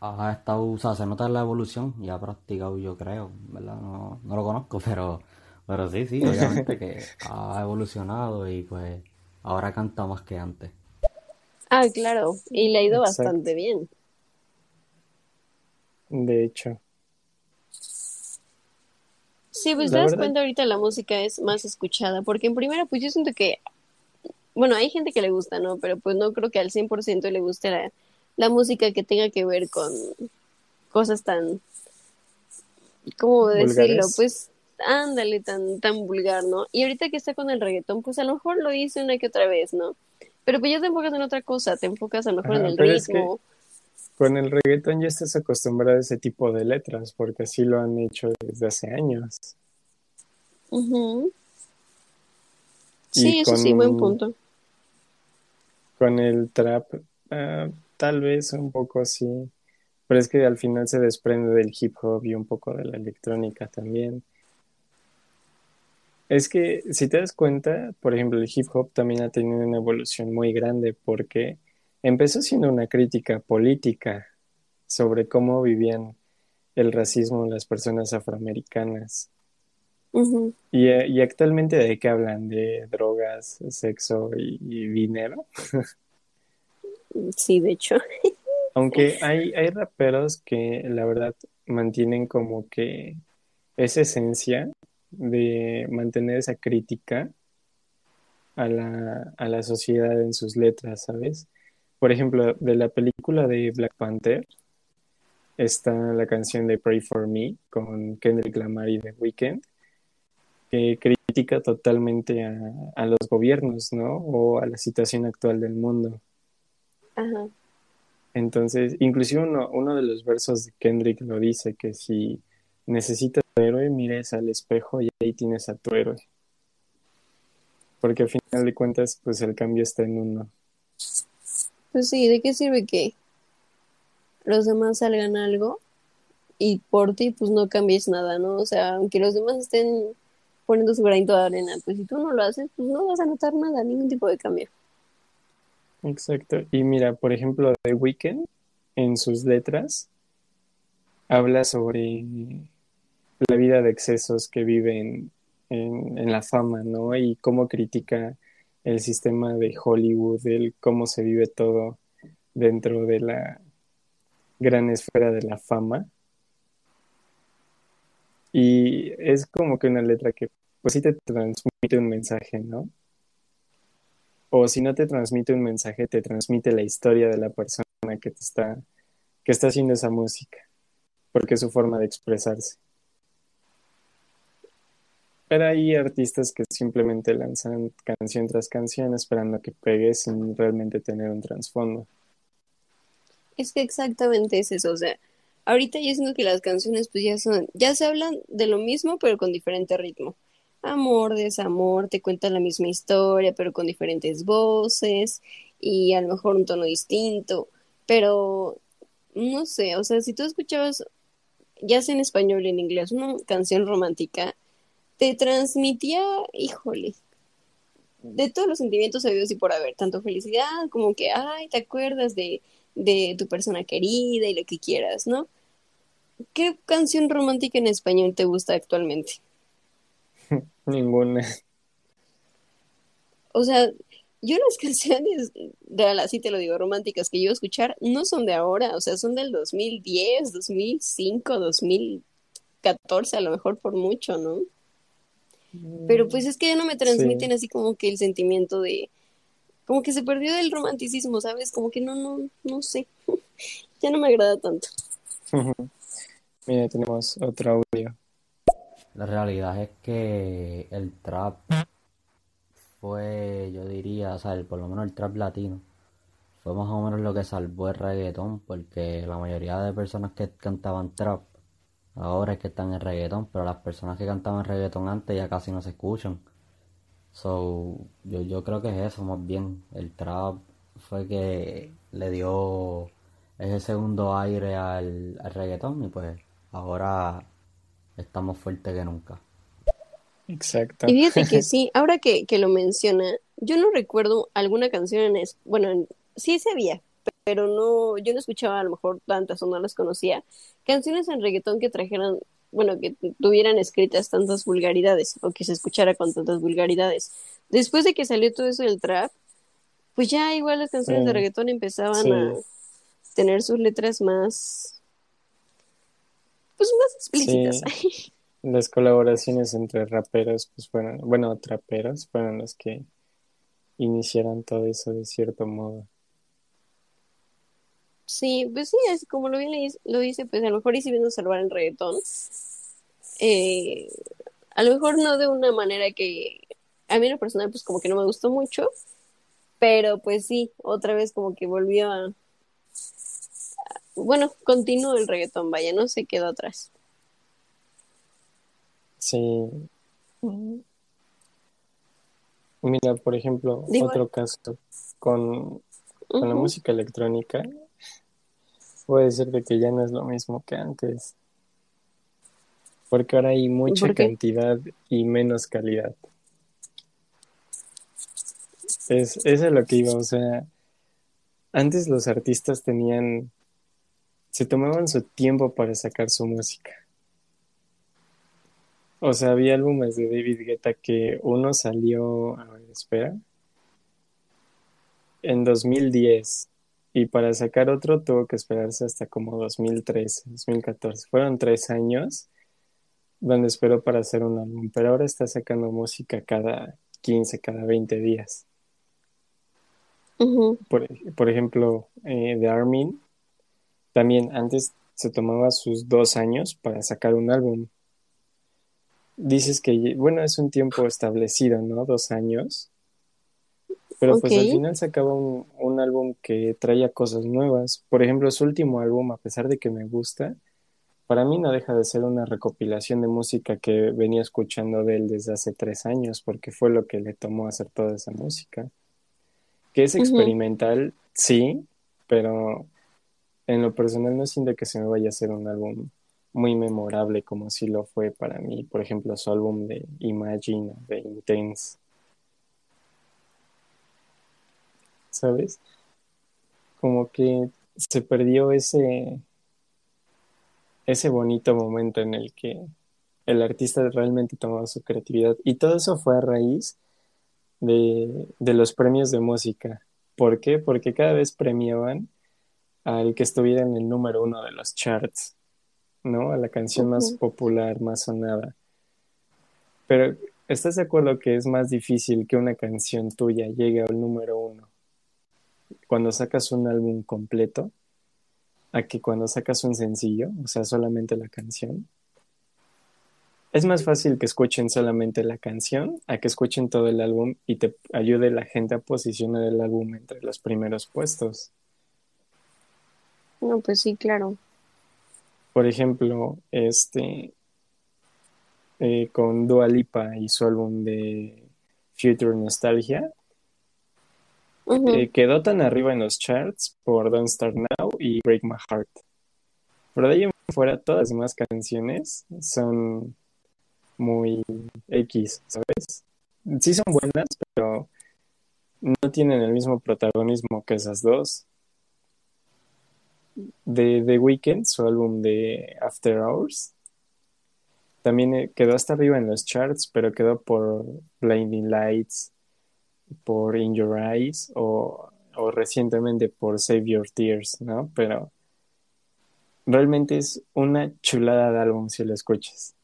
ha estado, o sea, se nota la evolución y ha practicado, yo creo, ¿verdad? No, no lo conozco, pero, pero sí, sí, obviamente que ha evolucionado y pues ahora canta más que antes. Ah, claro, y le ha ido Exacto. bastante bien. De hecho, Sí, pues te das verdad- cuenta ahorita la música es más escuchada, porque en primera, pues yo siento que, bueno, hay gente que le gusta, ¿no? Pero pues no creo que al 100% le guste la, la música que tenga que ver con cosas tan, ¿cómo decirlo? Vulgares. Pues ándale, tan, tan vulgar, ¿no? Y ahorita que está con el reggaetón, pues a lo mejor lo dice una que otra vez, ¿no? Pero pues ya te enfocas en otra cosa, te enfocas a lo mejor en Ajá, el es que- ritmo. con el reggaetón ya estás acostumbrado a ese tipo de letras, porque así lo han hecho desde hace años. Y Sí, eso sí, buen con- punto. Con el trap, ah, tal vez un poco sí, pero es que al final se desprende del hip hop y un poco de la electrónica también. Es que si te das cuenta, por ejemplo, el hip hop también ha tenido una evolución muy grande porque empezó siendo una crítica política sobre cómo vivían el racismo las personas afroamericanas. Y, eh, y actualmente de qué hablan, de drogas, sexo y, y dinero. Sí, de hecho. Aunque hay, hay raperos que la verdad mantienen como que esa esencia de mantener esa crítica a la, a la sociedad en sus letras, ¿sabes? Por ejemplo, de la película de Black Panther está la canción de Pray for Me con Kendrick Lamar y The Weeknd, que critica totalmente a, a los gobiernos, ¿no? O a la situación actual del mundo. Ajá. Entonces, inclusive uno, uno de los versos de Kendrick lo dice, que si necesitas un héroe, mires al espejo y ahí tienes a tu héroe. Porque al final de cuentas, pues el cambio está en uno. Pues sí, ¿de qué sirve que los demás salgan algo y por ti pues no cambies nada, ¿no? O sea, aunque los demás estén poniendo su granito de arena, pues si tú no lo haces, pues no vas a notar nada, ningún tipo de cambio. Exacto. Y mira, por ejemplo, The Weeknd, en sus letras, habla sobre la vida de excesos que vive en, en, en la fama, ¿no? Y cómo critica el sistema de Hollywood, el cómo se vive todo dentro de la gran esfera de la fama. Y es como que una letra que pues sí te transmite un mensaje, ¿no? O si no te transmite un mensaje, te transmite la historia de la persona que te está, que está haciendo esa música, porque es su forma de expresarse. Pero hay artistas que simplemente lanzan canción tras canción esperando que pegue sin realmente tener un trasfondo. Es que exactamente es eso, o sea, ahorita yo siento que las canciones pues ya son, ya se hablan de lo mismo pero con diferente ritmo. Amor, desamor, te cuentan la misma historia pero con diferentes voces y a lo mejor un tono distinto, pero no sé, o sea, si tú escuchabas ya sea en español o en inglés una canción romántica, te transmitía, híjole, de todos los sentimientos habidos y por haber, tanto felicidad como que, ay, te acuerdas de, de tu persona querida y lo que quieras, ¿no? ¿Qué canción romántica en español te gusta actualmente? Ninguna. O sea, yo las canciones, de así te lo digo, románticas que yo escuchar no son de ahora, o sea, son del 2010, 2005, 2014, a lo mejor por mucho, ¿no? Pero pues es que ya no me transmiten así como que el sentimiento de, como que se perdió el romanticismo, ¿sabes? Como que no, no, no sé, ya no me agrada tanto. Mira, tenemos otro audio. La realidad es que el trap fue, yo diría, o sea, el, por lo menos el trap latino, fue más o menos lo que salvó el reggaetón, porque la mayoría de personas que cantaban trap ahora es que están en reggaetón, pero las personas que cantaban reggaetón antes ya casi no se escuchan. So, yo, yo creo que es eso, más bien. El trap fue que le dio ese segundo aire al, al reggaetón y pues ahora estamos fuertes que nunca. Exacto. Y fíjate que sí, ahora que, que lo menciona, yo no recuerdo alguna canción en es, bueno, sí se había, pero no, yo no escuchaba a lo mejor tantas o no las conocía, canciones en reggaetón que trajeran, bueno, que tuvieran escritas tantas vulgaridades o que se escuchara con tantas vulgaridades. Después de que salió todo eso del trap, pues ya igual las canciones de reggaetón empezaban a tener sus letras más, pues más explícitas. las colaboraciones entre raperos, pues fueron, bueno, traperos, fueron los que iniciaron todo eso de cierto modo. Sí, pues sí, es como lo bien lo dice, pues a lo mejor y si salvar el reggaetón, eh, a lo mejor no de una manera que a mí en lo personal pues como que no me gustó mucho, pero pues sí, otra vez como que volvió a, bueno, continuó el reggaetón, vaya, no se quedó atrás. Sí. Mira, por ejemplo, otro caso con, con la música electrónica, puede decirte que ya no es lo mismo que antes. Porque ahora hay mucha cantidad y menos calidad. Es, eso es lo que iba, o sea, antes los artistas tenían, se tomaban su tiempo para sacar su música. O sea, había álbumes de David Guetta que uno salió, a ver, espera, en 2010 y para sacar otro tuvo que esperarse hasta como 2013, 2014. Fueron tres años donde esperó para hacer un álbum, pero ahora está sacando música cada 15, cada 20 días. por, ejemplo, eh, The Armin también antes se tomaba sus dos años para sacar un álbum dices que, bueno, es un tiempo establecido, ¿no? Dos años. Pero pues al final sacaba un, un álbum que traía cosas nuevas. Por ejemplo, su último álbum, a pesar de que me gusta, para mí no deja de ser una recopilación de música que venía escuchando de él desde hace tres años, porque fue lo que le tomó hacer toda esa música. Que es experimental, sí, pero en lo personal no siento que se me vaya a hacer un álbum muy memorable como si lo fue para mí, por ejemplo, su álbum de Imagine, de Intense. ¿Sabes? Como que se perdió ese ese bonito momento en el que el artista realmente tomaba su creatividad. Y todo eso fue a raíz de, de los premios de música. ¿Por qué? Porque cada vez premiaban al que estuviera en el número uno de los charts. ¿no? A la canción más popular, más sonada. Pero, ¿estás de acuerdo que es más difícil que una canción tuya llegue al número uno cuando sacas un álbum completo a que cuando sacas un sencillo, o sea, solamente la canción? Es más fácil que escuchen solamente la canción a que escuchen todo el álbum y te ayude la gente a posicionar el álbum entre los primeros puestos. No, pues sí, claro. Por ejemplo, este eh, con Dua Lipa y su álbum de Future Nostalgia, eh, quedó tan arriba en los charts por Don't Start Now y Break My Heart. Pero de ahí en fuera, todas las demás canciones son muy X, ¿sabes? Sí son buenas, pero no tienen el mismo protagonismo que esas dos. De The Weeknd, su álbum de After Hours, también eh, quedó hasta arriba en los charts, pero quedó por Blinding Lights, por In Your Eyes o, o recientemente por Save Your Tears, ¿no? Pero realmente es una chulada de álbum si lo escuchas.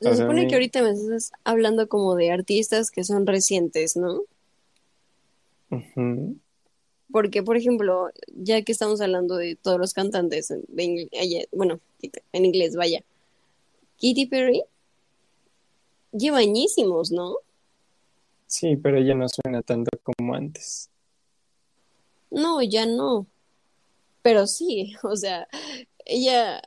Se O sea, supone que ahorita me estás hablando como de artistas que son recientes, ¿no? Ujú. Porque, por ejemplo, ya que estamos hablando de todos los cantantes, de bueno, en inglés, vaya. Katy Perry lleva añísimos, ¿no? Sí, pero ya no suena tanto como antes. No, ya no. Pero sí, o sea, ella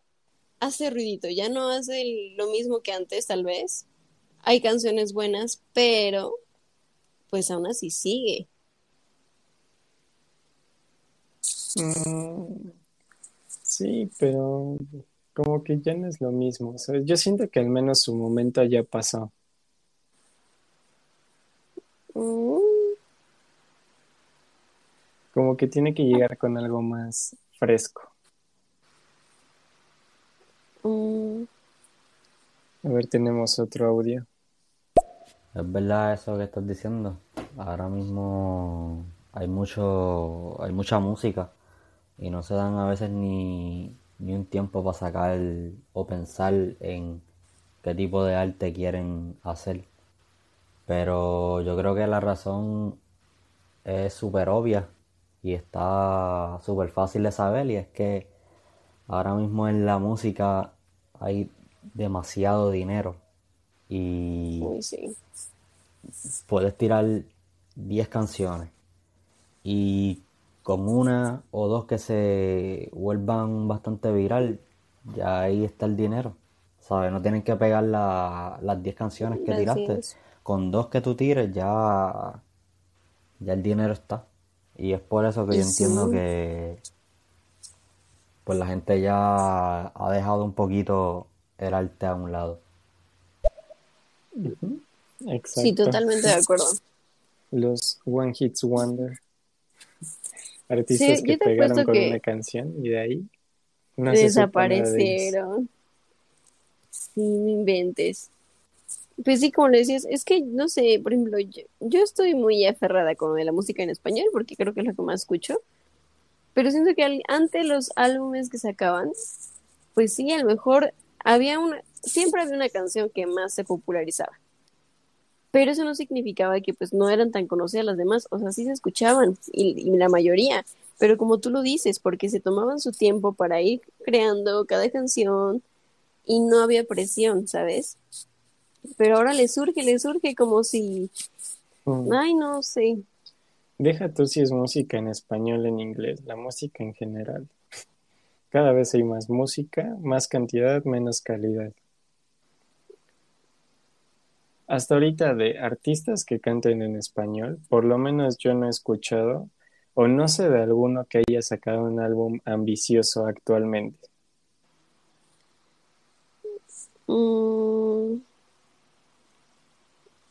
hace ruidito, ya no hace lo mismo que antes, tal vez. Hay canciones buenas, pero pues aún así sigue. Mm, sí, pero como que ya no es lo mismo. ¿sabes? Yo siento que al menos su momento ya pasó. Mm, Como que tiene que llegar con algo más fresco. mm, A ver, tenemos otro audio. Es verdad eso que estás diciendo. Ahora mismo hay mucho, hay mucha música y no se dan a veces ni, ni un tiempo para sacar o pensar en qué tipo de arte quieren hacer. Pero yo creo que la razón es súper obvia y está súper fácil de saber y es que ahora mismo en la música hay demasiado dinero y uy, sí. puedes tirar 10 canciones y con una o dos que se vuelvan bastante viral, ya ahí está el dinero. ¿Sabes? No tienen que pegar la- las 10 canciones que tiraste. Con dos que tú tires ya, ya el dinero está. Y es por eso que yo Sí. entiendo que pues la gente ya ha dejado un poquito el arte a un lado. Exacto. Sí, totalmente de acuerdo. Los One Hits Wonder. Artistas Sí, que pegaron con que una canción y de ahí no se. Desaparecieron. Sí, no inventes. Pues sí, como le decías, es que no sé, por ejemplo, yo, yo estoy muy aferrada con la música en español porque creo que es lo que más escucho. Pero siento que al- antes los álbumes que sacaban, pues sí, a lo mejor había una, siempre había una canción que más se popularizaba. Pero eso no significaba que pues no eran tan conocidas las demás, o sea, sí se escuchaban, y, y la mayoría, pero como tú lo dices, porque se tomaban su tiempo para ir creando cada canción y no había presión, ¿sabes? Pero ahora le surge, le surge como si, Mm. ay, no sé, Deja tú si es música en español, en inglés, la música en general. Cada vez hay más música, más cantidad, menos calidad. Hasta ahorita de artistas que canten en español, por lo menos yo no he escuchado o no sé de alguno que haya sacado un álbum ambicioso actualmente. mm,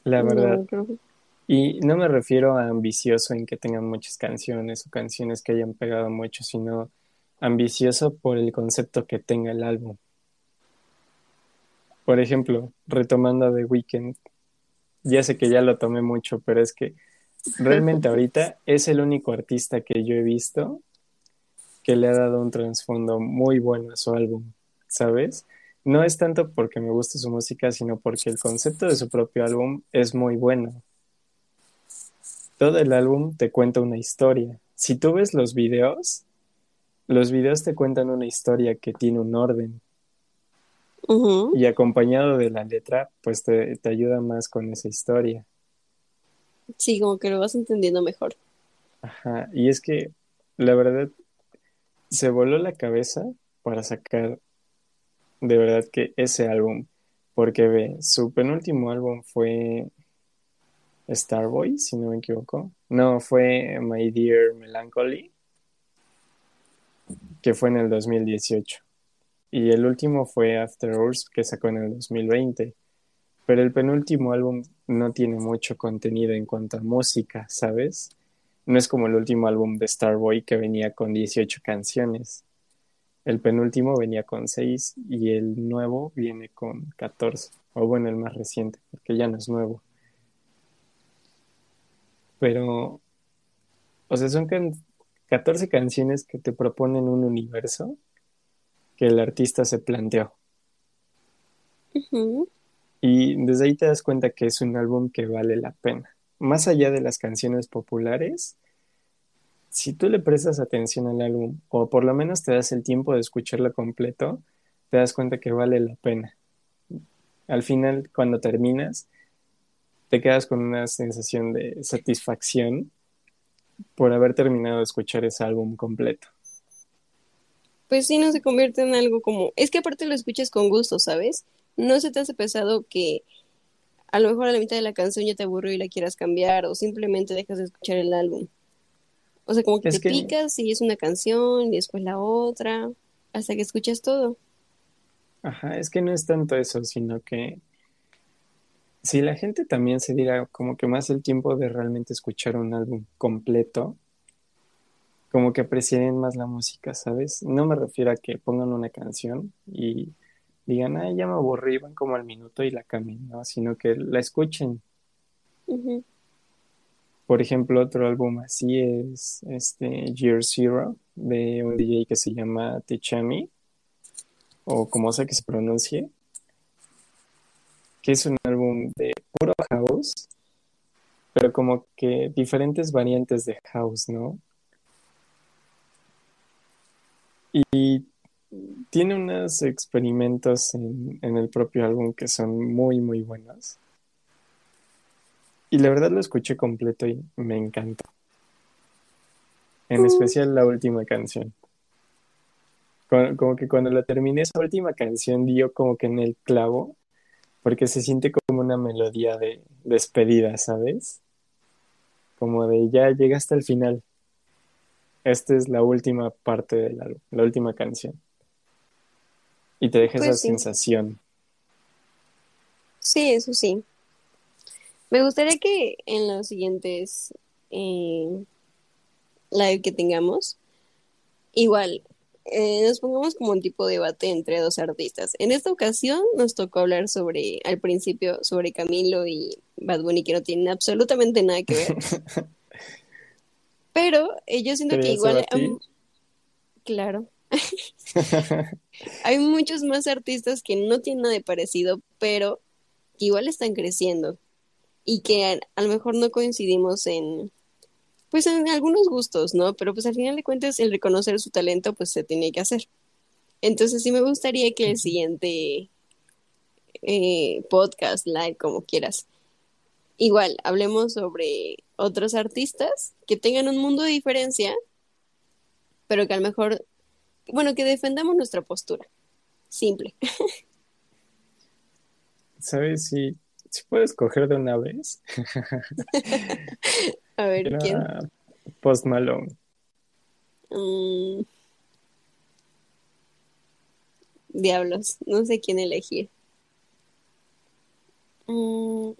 La verdad. no, Y no me refiero a ambicioso en que tengan muchas canciones o canciones que hayan pegado mucho, sino ambicioso por el concepto que tenga el álbum. Por ejemplo, retomando The Weeknd, ya sé que ya lo tomé mucho, pero es que realmente ahorita es el único artista que yo he visto que le ha dado un trasfondo muy bueno a su álbum, ¿sabes? No es tanto porque me guste su música, sino porque el concepto de su propio álbum es muy bueno. Todo el álbum te cuenta una historia. Si tú ves los videos, los videos te cuentan una historia que tiene un orden Y acompañado de la letra, pues te, te ayuda más con esa historia. Sí, como que lo vas entendiendo mejor. Ajá, y es que la verdad se voló la cabeza para sacar de verdad que ese álbum, porque ve, su penúltimo álbum fue Starboy, si no me equivoco. No, fue My Dear Melancholy, que fue en el 2018. Y el último fue After Hours, que sacó en el 2020. Pero el penúltimo álbum no tiene mucho contenido en cuanto a música, ¿sabes? No es como el último álbum de Starboy que venía con 18 canciones. El penúltimo venía con 6 y el nuevo viene con 14. O bueno, el más reciente, porque ya no es nuevo. Pero, o sea, son 14 canciones que te proponen un universo que el artista se planteó. Y desde ahí te das cuenta que es un álbum que vale la pena. Más allá de las canciones populares, si tú le prestas atención al álbum, o por lo menos te das el tiempo de escucharlo completo, te das cuenta que vale la pena. Al final, cuando terminas, te quedas con una sensación de satisfacción por haber terminado de escuchar ese álbum completo. Pues sí, no se convierte en algo como... Es que aparte lo escuchas con gusto, ¿sabes? No se te hace pesado que a lo mejor a la mitad de la canción ya te aburrió y la quieras cambiar o simplemente dejas de escuchar el álbum. O sea, como que te picas y es una canción y después la otra, hasta que escuchas todo. Ajá, es que no es tanto eso, sino que si la gente también se diera como que más el tiempo de realmente escuchar un álbum completo, como que aprecien más la música, ¿sabes? No me refiero a que pongan una canción y digan, ay, ya me aburrí, van como al minuto y la cambien, ¿no? Sino que la escuchen. Por ejemplo, otro álbum así es este Year Zero de un DJ que se llama Tichami, o como sea que se pronuncie que es un álbum de puro house, pero como que diferentes variantes de house, ¿no? Y tiene unos experimentos en, el propio álbum que son muy, muy buenos. Y la verdad lo escuché completo y me encantó. En mm. especial la última canción. Como, que cuando la terminé esa última canción dio como que en el clavo porque se siente como una melodía de despedida, ¿sabes? Como de ya llegaste al final. Esta es la última parte del álbum, la última canción. Y te deja esa pues sensación. Sí, eso sí. Me gustaría que en los siguientes eh, live que tengamos, igual eh, nos pongamos como un tipo de debate entre dos artistas. En esta ocasión nos tocó hablar sobre, al principio, sobre Camilo y Bad Bunny, que no tienen absolutamente nada que ver. Pero eh, yo siento que igual... claro. Hay muchos más artistas que no tienen nada de parecido, pero que igual están creciendo y que a lo mejor no coincidimos en, pues en algunos gustos, ¿no? Pero pues al final de cuentas el reconocer su talento pues se tiene que hacer. Entonces sí me gustaría que el siguiente eh, podcast, live, como quieras, igual hablemos sobre otros artistas que tengan un mundo de diferencia, pero que a lo mejor, bueno, que defendamos nuestra postura. Simple. ¿Sabes si, si puedes coger de una vez? A ver, ¿quién? Post Malone. Mm. Diablos, no sé quién elegir. Mm,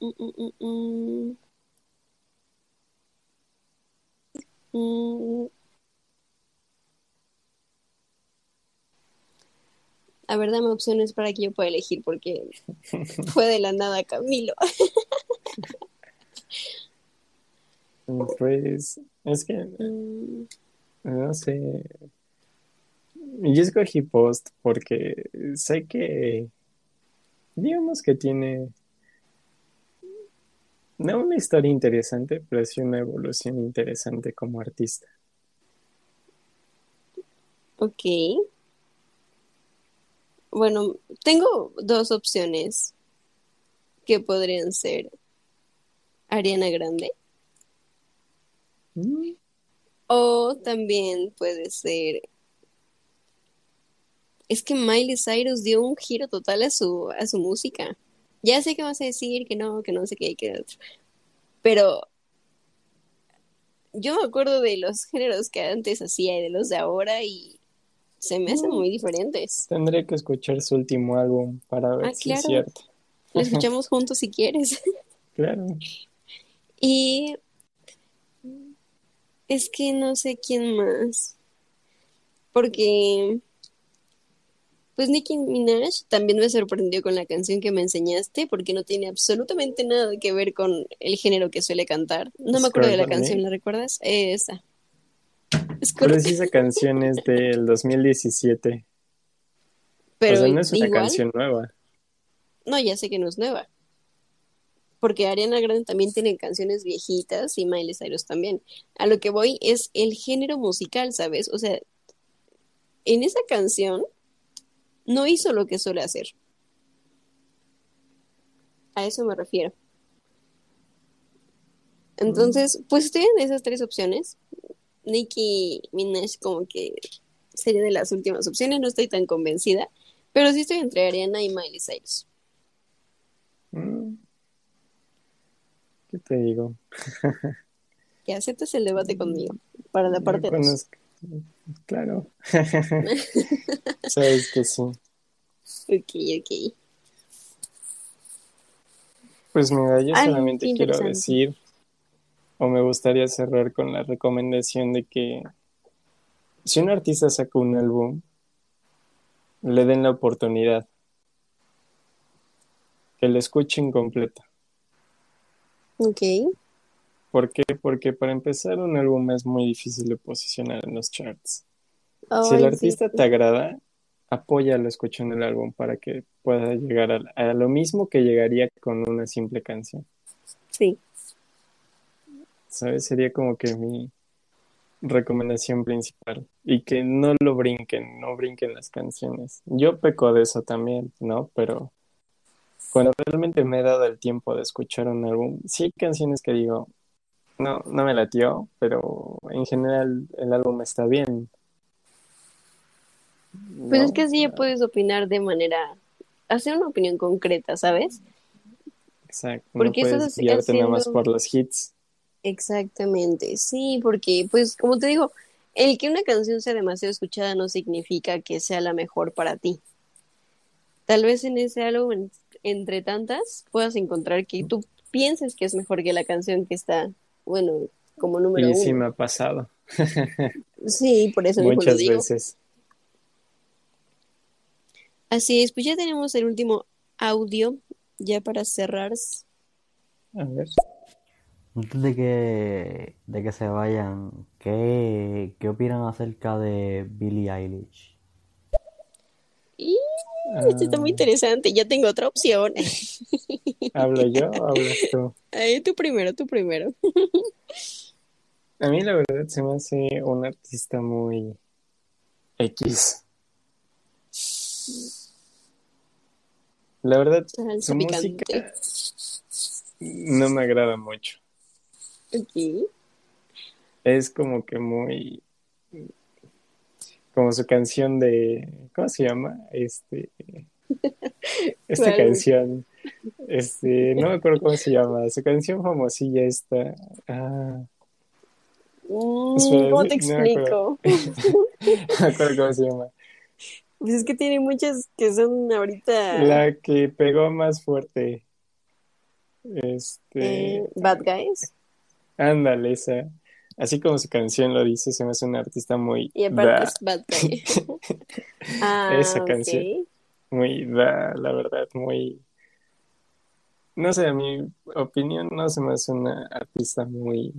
mm, A ver, dame opciones para que yo pueda elegir, porque fue de la nada Camilo. Pues es que no sé. Yo escogí Post porque sé que digamos que tiene no una historia interesante, pero sí una evolución interesante como artista. Ok. Bueno, tengo dos opciones que podrían ser Ariana Grande o también puede ser. Es que Miley Cyrus dio un giro total a su, a su música. Ya sé que vas a decir que no, que no sé qué, que otro. Pero yo me acuerdo de los géneros que antes hacía y de los de ahora y se me hacen muy diferentes. Tendré que escuchar su último álbum para ver ah, si es cierto. La escuchamos juntos si quieres. Claro. Y es que no sé quién más. Porque pues Nicki Minaj también me sorprendió con la canción que me enseñaste porque no tiene absolutamente nada que ver con el género que suele cantar. No me acuerdo de la canción, ¿la recuerdas? Esa. Pero si esa canción es del 2017. Pero o sea, no es una canción nueva. No, ya sé que no es nueva. Porque Ariana Grande también tiene canciones viejitas y Miley Cyrus también. A lo que voy es el género musical, ¿sabes? O sea, en esa canción no hizo lo que suele hacer. A eso me refiero. Entonces, pues estoy en esas tres opciones. Nicki Minaj como que sería de las últimas opciones, no estoy tan convencida, pero sí estoy entre Ariana y Miley Cyrus. Mm. ¿Qué te digo? que aceptes el debate conmigo, para la parte de Claro. Sabes que sí. Ok, ok. Pues mira, yo solamente quiero decir, o me gustaría cerrar con la recomendación de que si un artista saca un álbum, le den la oportunidad. Que lo escuchen completo. Ok. ¿Por qué? Porque para empezar un álbum es muy difícil de posicionar en los charts. si el artista te agrada, apóyalo escuchando el álbum para que pueda llegar a, lo mismo que llegaría con una simple canción. Sí. ¿Sabes? Sería como que mi recomendación principal. Y que no lo brinquen, no brinquen las canciones. Yo peco de eso también, ¿no? Pero cuando realmente me he dado el tiempo de escuchar un álbum, sí hay canciones que digo, no, no me latió, pero en general el álbum está bien. Pues es que así ya puedes opinar de manera, hacer una opinión concreta, ¿sabes? Exacto, porque no puedes guiarte nada más por los hits. Exactamente, sí, porque pues como te digo, el que una canción sea demasiado escuchada no significa que sea la mejor para ti. Tal vez en ese álbum, entre tantas, puedas encontrar que tú pienses que es mejor que la canción que está bueno, como número y uno. sí me ha pasado. sí, por eso Muchas veces. Así es, pues ya tenemos el último audio, ya para cerrar. A ver. Antes de que, de que se vayan, ¿qué, ¿qué opinan acerca de Billie Eilish? Y esto está muy ah. interesante, ya tengo otra opción. ¿Hablo yo o hablas tú? tú primero, tú primero. A mí la verdad se me hace un artista muy X. La verdad, su música no me agrada mucho. Es como que muy como su canción de ¿cómo se llama? Este esta canción este no me acuerdo cómo se llama, su canción famosilla esta. Ah. Mm, ¿Cómo te explico? no me acuerdo cómo se llama. Pues es que tiene muchas que son ahorita. La que pegó más fuerte. Este. Eh, Bad Guys. Ándale, esa. Así como su canción lo dice, se me hace un artista muy. Y aparte es Bad Guys. ah, esa canción. Muy da, la verdad, muy. No sé, a mi opinión no se me hace una artista muy.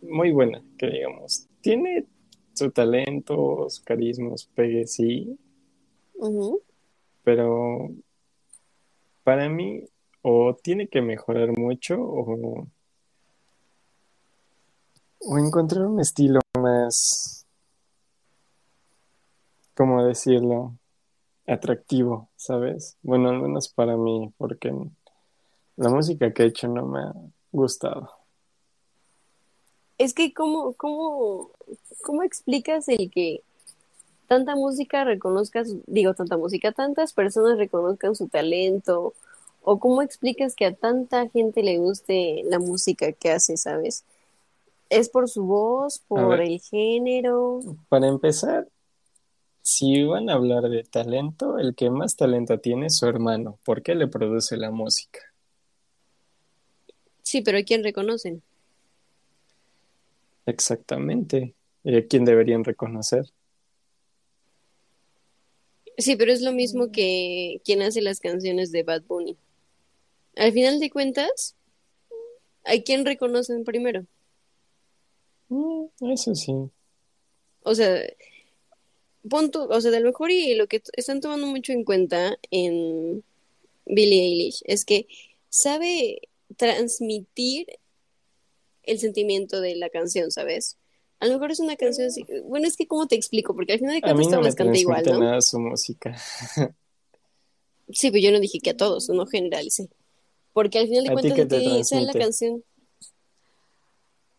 Muy buena, que digamos. Tiene su talento, su carisma, su pegue, sí. Pero para mí, o tiene que mejorar mucho, o, o encontrar un estilo más, ¿cómo decirlo? Atractivo, ¿sabes? Bueno, al menos para mí, porque la música que he hecho no me ha gustado. Es que, ¿cómo, cómo, cómo explicas el que tanta música reconozcas, digo, tanta música, tantas personas reconozcan su talento? ¿O cómo explicas que a tanta gente le guste la música que hace, sabes? ¿Es por su voz, por el género? Para empezar, Si van a hablar de talento, el que más talento tiene es su hermano, porque le produce la música. Sí, pero ¿a quién reconocen? Exactamente. ¿Y a quién deberían reconocer? Sí, pero es lo mismo que quien hace las canciones de Bad Bunny. Al final de cuentas, ¿a quién reconocen primero? Mm, eso sí. O sea, punto, o sea, de lo mejor y lo que están tomando mucho en cuenta en Billie Eilish es que sabe transmitir el sentimiento de la canción, ¿sabes? A lo mejor es una canción así, bueno, es que cómo te explico, porque al final de cuentas no me las canta igual, ¿no? nada su música. Sí, pero yo no dije que a todos, no generalicé. Porque al final de ¿A ti cuentas qué lo que dice la canción.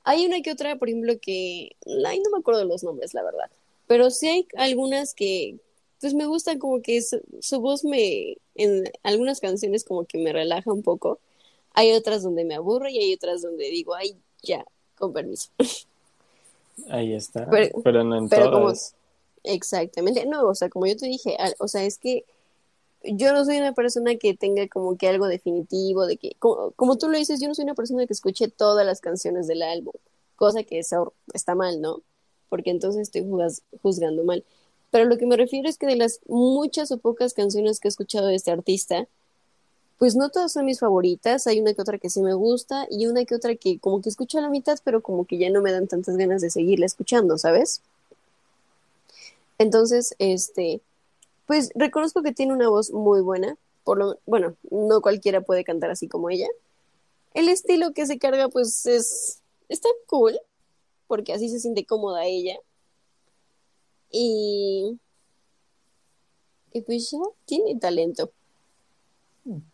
Hay una que otra, por ejemplo, que. Ay, no me acuerdo de los nombres, la verdad. Pero sí hay algunas que. Pues me gustan como que su, su voz me. En algunas canciones como que me relaja un poco. Hay otras donde me aburre y hay otras donde digo, ay, ya, con permiso. Ahí está. Pero- Pero, no en pero como-. Exactamente. No, o sea, como yo te dije, o sea, es que yo no soy una persona que tenga como que algo definitivo, de que, como, tú lo dices, yo no soy una persona que escuche todas las canciones del álbum, cosa que es está mal, ¿no? Porque entonces estoy juzgando mal. Pero lo que me refiero es que de las muchas o pocas canciones que he escuchado de este artista, pues no todas son mis favoritas, hay una que otra que sí me gusta y una que otra que como que escucho a la mitad, pero como que ya no me dan tantas ganas de seguirla escuchando, ¿sabes? Entonces, este, pues reconozco que tiene una voz muy buena, por lo, bueno, no cualquiera puede cantar así como ella. El estilo que se carga, pues es, está cool, porque así se siente cómoda ella. Y, y pues ya tiene talento.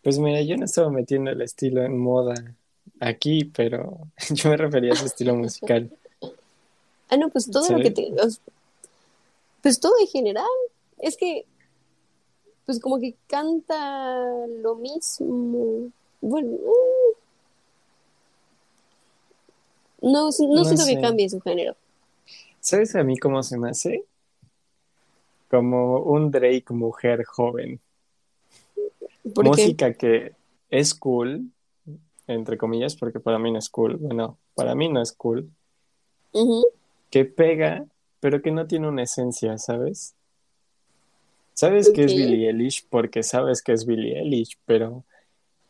Pues mira, yo no estaba metiendo el estilo en moda aquí, pero yo me refería a su estilo musical. Ah, no, pues todo lo que te, pues todo en general. Es que, pues como que canta lo mismo. Bueno, mm. no, no, No siento sé. que cambie su género. ¿Sabes a mí cómo se me hace? Como un Drake mujer joven. Música que es cool, entre comillas, porque para mí no es cool. Bueno, para mí no es cool. Que pega, pero que no tiene una esencia, ¿sabes? Sabes que es. Billie Eilish porque sabes que es Billie Eilish, pero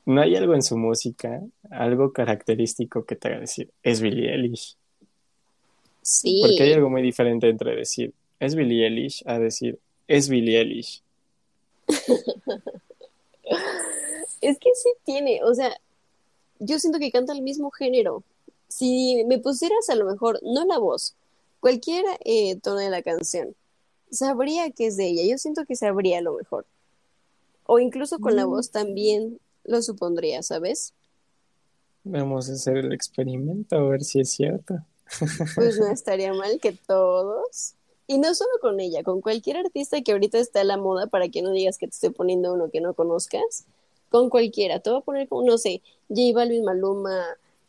no hay algo en su música, algo característico que te haga decir, es Billie Eilish. sí, Porque hay algo muy diferente entre decir, es Billie Eilish, a decir, es Billie Eilish. es que sí tiene, o sea, yo siento que canta el mismo género. Si me pusieras a lo mejor, no la voz, cualquier eh, tono de la canción, sabría que es de ella. Yo siento que sabría a lo mejor. O incluso con la Mm. voz también lo supondría, ¿sabes? Vamos a hacer el experimento a ver si es cierto. Pues no estaría mal que todos. Y no solo con ella, con cualquier artista que ahorita está a la moda, para que no digas que te estoy poniendo uno que no conozcas, con cualquiera. Te voy a poner como, no sé, J Balvin, Maluma,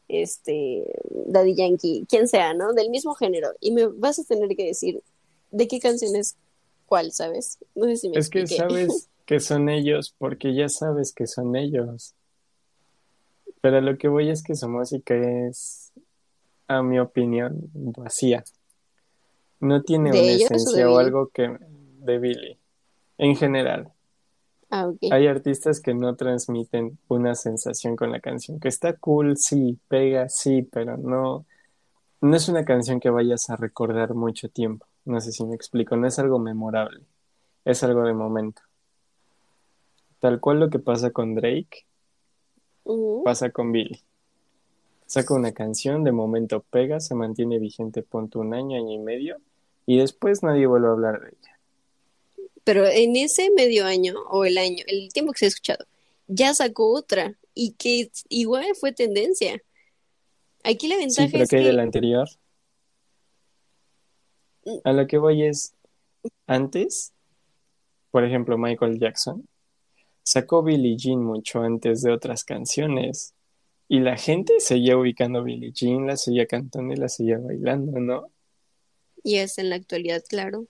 este, Daddy Yankee, quien sea, ¿no? Del mismo género. Y me vas a tener que decir de qué canción es cuál, ¿sabes? No sé si me Es que sabes que son ellos porque ya sabes que son ellos. Pero lo que voy es que su música es, a mi opinión, vacía. No tiene ¿De una o esencia o algo que de Billy. En general, Ah, hay artistas que no transmiten una sensación con la canción, que está cool, sí, pega, sí, pero no, no es una canción que vayas a recordar mucho tiempo. No sé si me explico, no es algo memorable, es algo de momento. Tal cual lo que pasa con Drake, pasa con Billy. Saca una canción, de momento pega, se mantiene vigente ponte un año, año y medio, y después nadie vuelve a hablar de ella. Pero en ese medio año o el año, el tiempo que se ha escuchado, ya sacó otra y que igual fue tendencia. Aquí la Sí, ventaja pero es ¿qué hay que de la anterior? A lo que voy es, antes, por ejemplo, Michael Jackson sacó Billie Jean mucho antes de otras canciones y la gente seguía ubicando Billie Jean, la seguía cantando y la seguía bailando, ¿no? y es en la actualidad, claro.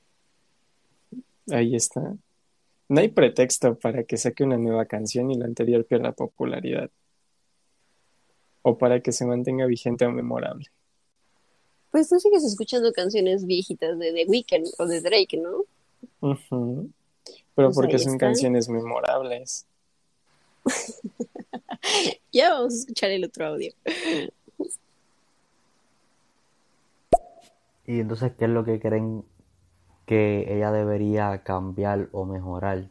Ahí está. No hay pretexto para que saque una nueva canción y la anterior pierda popularidad. O para que se mantenga vigente o memorable. Pues tú sigues escuchando canciones viejitas de The Weeknd o de Drake, ¿no? Pero Pues porque son canciones memorables. Ya vamos a escuchar el otro audio. Y entonces, ¿qué es lo que creen que ella debería cambiar o mejorar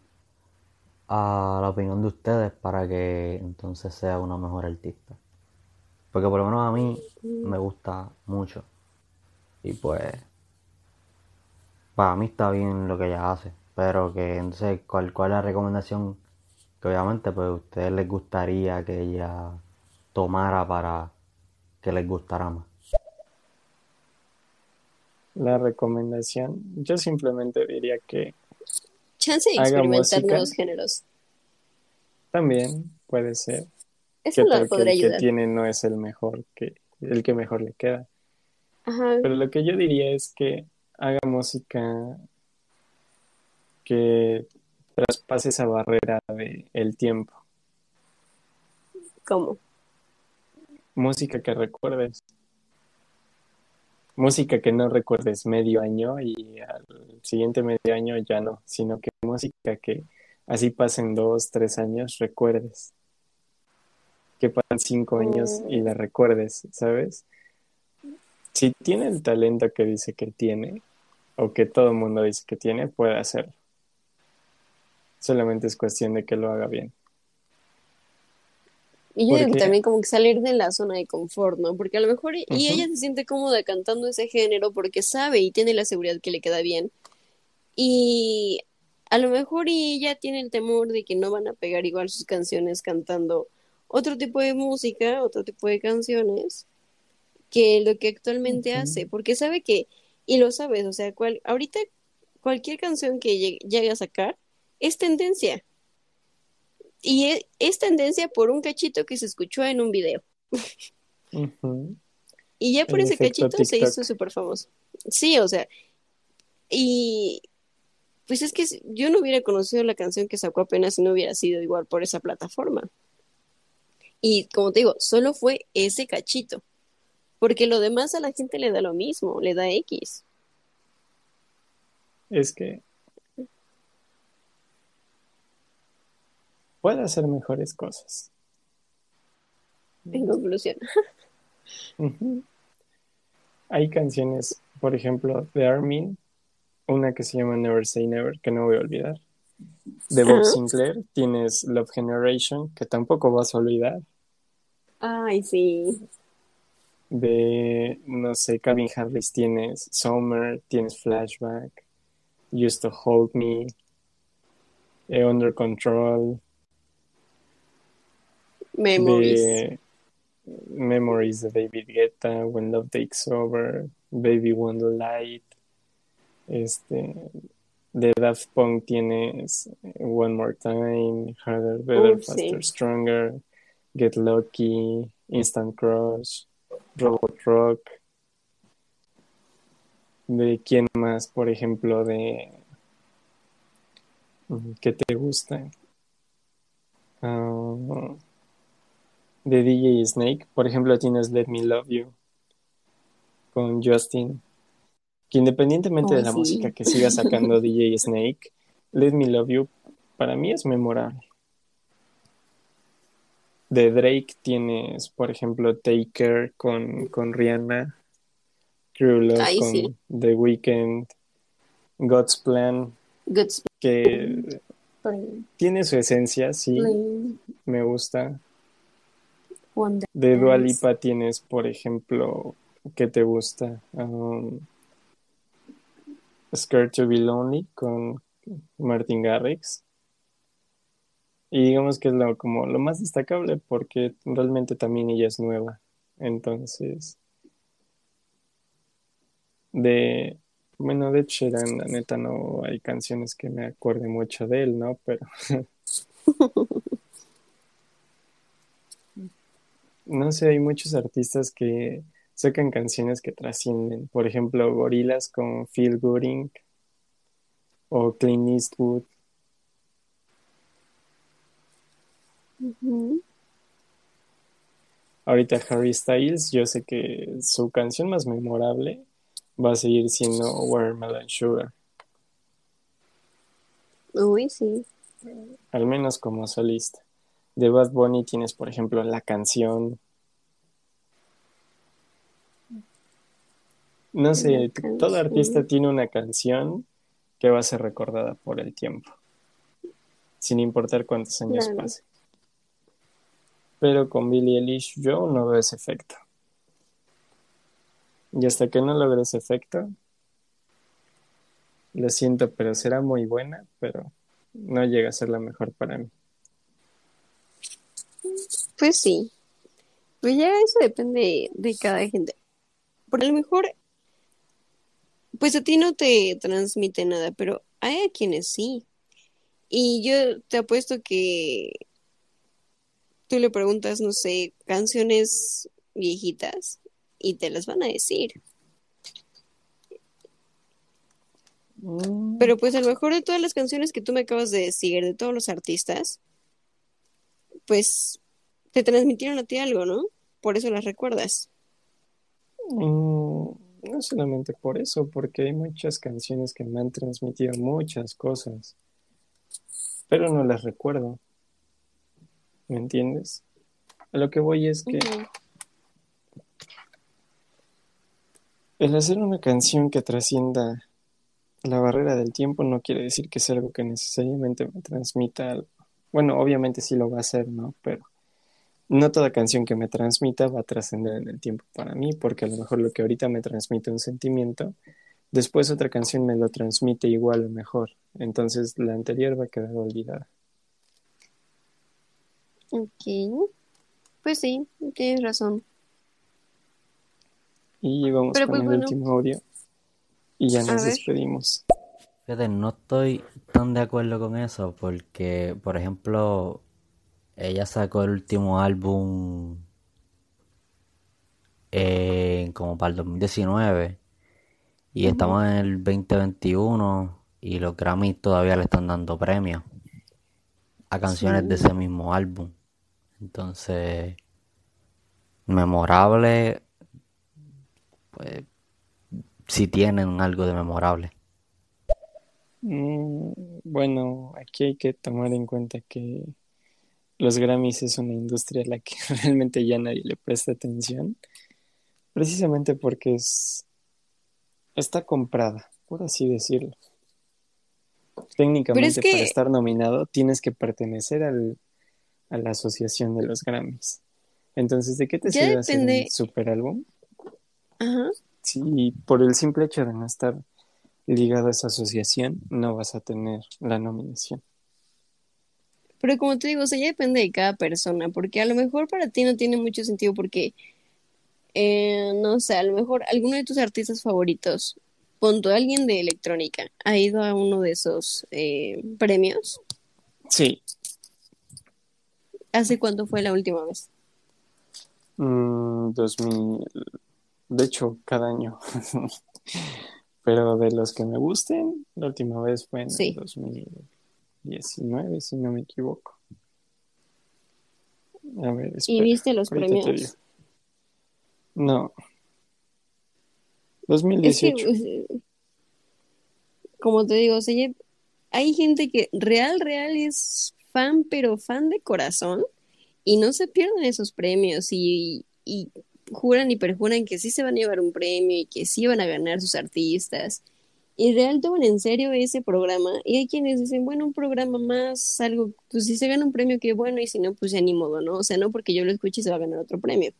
a la opinión de ustedes para que entonces sea una mejor artista? Porque por lo menos a mí me gusta mucho. Y pues, para mí está bien lo que ella hace. Pero que entonces, ¿cuál, cuál es la recomendación que obviamente pues a ustedes les gustaría que ella tomara para que les gustara más? La recomendación, yo simplemente diría que Chance de Haga experimentar música. nuevos géneros. también puede ser Eso que la tal que podría el que ayudar. tiene no es el mejor, que el que mejor le queda. Ajá. Pero lo que yo diría es que haga música que traspase esa barrera de el tiempo. ¿Cómo? Música que recuerdes. Música que no recuerdes medio año y al siguiente medio año ya no, sino que música que así pasen dos, tres años, recuerdes. Que pasen cinco años y la recuerdes, ¿sabes? Si tiene el talento que dice que tiene, o que todo el mundo dice que tiene, puede hacerlo. Solamente es cuestión de que lo haga bien. Y yo digo que también como que salir de la zona de confort, ¿no? Porque a lo mejor y, ella se siente cómoda cantando ese género porque sabe y tiene la seguridad que le queda bien. Y a lo mejor y ella tiene el temor de que no van a pegar igual sus canciones cantando otro tipo de música, otro tipo de canciones, que lo que actualmente hace, porque sabe que, y lo sabes, o sea, cual, ahorita cualquier canción que llegue, llegue a sacar es tendencia. Y e- es, tendencia por un cachito que se escuchó en un video. Y ya por El ese cachito se hizo súper famoso. Sí, o sea, y pues es que yo no hubiera conocido la canción que sacó apenas si no hubiera sido igual por esa plataforma. Y como te digo, solo fue ese cachito. Porque lo demás a la gente le da lo mismo, le da X. Es que puede hacer mejores cosas. En conclusión. Hay canciones, por ejemplo, de Armin, una que se llama Never Say Never, que no voy a olvidar. De Bob. Sinclair tienes Love Generation, que tampoco vas a olvidar. Ay, sí. De, no sé, Calvin Harris tienes Summer, tienes Flashback, Used to Hold Me, eh, Under Control, Memories. de Memories de David Guetta, When Love Takes Over, Baby Wonderlight, este, de Daft Punk tienes One More Time, Harder, Better, sí. Faster, Stronger, Get Lucky, Instant Crush, Robot Rock. ¿De quién más? Por ejemplo, de... ¿Qué te gusta? Ah, de DJ Snake. Por ejemplo, tienes Let Me Love You con Justin. Que independientemente Oh, de la sí. música que siga sacando DJ Snake, Let Me Love You para mí es memorable. De Drake tienes, por ejemplo, Take Care con, con Rihanna, True Love Ay, con sí. The Weeknd, God's Plan, Good que tiene su esencia, sí, me gusta. Wonder De Dua. Lipa tienes, por ejemplo, ¿qué te gusta? Um, Scared to be Lonely con Martin Garrix. Y digamos que es lo, como lo más destacable porque realmente también ella es nueva. Entonces, de, bueno, de Sheeran, la neta no hay canciones que me acuerde mucho de él, ¿no? Pero no sé, hay muchos artistas que sacan canciones que trascienden. Por ejemplo, Gorillaz con Feel Good Inc. o Clint Eastwood. Ahorita Harry Styles, yo sé que su canción más memorable va a seguir siendo Watermelon Sugar, Uy, sí. al menos como solista. De Bad Bunny tienes, por ejemplo, la canción. No sé, todo artista tiene una canción que va a ser recordada por el tiempo, sin importar cuántos años Claro. pase. Pero con Billie Eilish yo no veo ese efecto. Y hasta que no logre ese efecto, lo siento, pero será muy buena, pero no llega a ser la mejor para mí. Pues sí. Pues ya eso depende de cada gente. A lo mejor, pues a ti no te transmite nada, pero hay a quienes sí. Y yo te apuesto que tú le preguntas, no sé, canciones viejitas y te las van a decir. Mm, Pero pues a lo mejor de todas las canciones que tú me acabas de decir, de todos los artistas, pues te transmitieron a ti algo, ¿no? Por eso las recuerdas. mm, no solamente por eso, porque hay muchas canciones que me han transmitido muchas cosas, pero no las recuerdo. ¿Me entiendes? A lo que voy es que el hacer una canción que trascienda la barrera del tiempo no quiere decir que sea algo que necesariamente me transmita algo. Bueno, obviamente sí lo va a hacer, ¿no? Pero no toda canción que me transmita va a trascender en el tiempo para mí, porque a lo mejor lo que ahorita me transmite un sentimiento, después otra canción me lo transmite igual o mejor. Entonces la anterior va a quedar olvidada. Ok. Pues sí, tienes razón. Y vamos Pero con pues el bueno. último audio y ya nos despedimos. Fíjate, no estoy tan de acuerdo con eso porque, por ejemplo, ella sacó el último álbum eh, como para el 2019 y estamos en el 2021 y los Grammys todavía le están dando premios a canciones de ese mismo álbum. Entonces, memorable, pues si tienen algo de memorable. Mm, bueno, aquí hay que tomar en cuenta que los Grammys es una industria a la que realmente ya nadie le presta atención, precisamente porque es está comprada, por así decirlo. Técnicamente, que- para estar nominado, tienes que pertenecer al, a la asociación de los Grammys. Entonces, ¿de qué te sirve hacer un super álbum? Ajá. Sí, por el simple hecho de no estar ligado a esa asociación, no vas a tener la nominación. Pero como te digo, o sea, ya depende de cada persona, porque a lo mejor para ti no tiene mucho sentido porque, eh, no sé, a lo mejor alguno de tus artistas favoritos, punto, alguien de electrónica, ha ido a uno de esos eh, premios. Sí, ¿Hace cuánto fue la última vez? mm, 2000, de hecho, cada año. Pero de los que me gusten, la última vez fue en Sí. el 2019, si no me equivoco. A ver, ¿Y espera, viste los ahorita premios? No. Es que, 2018. eh, como te digo, o sea, hay gente que real, real es fan, pero fan de corazón, y no se pierden esos premios, y, y juran y perjuran que sí se van a llevar un premio y que sí van a ganar sus artistas. Y real toman en serio ese programa, y hay quienes dicen, bueno, un programa más, algo, pues si se gana un premio, qué bueno, y si no, pues ya ni modo, ¿no? O sea, no porque yo lo escuche se va a ganar otro premio.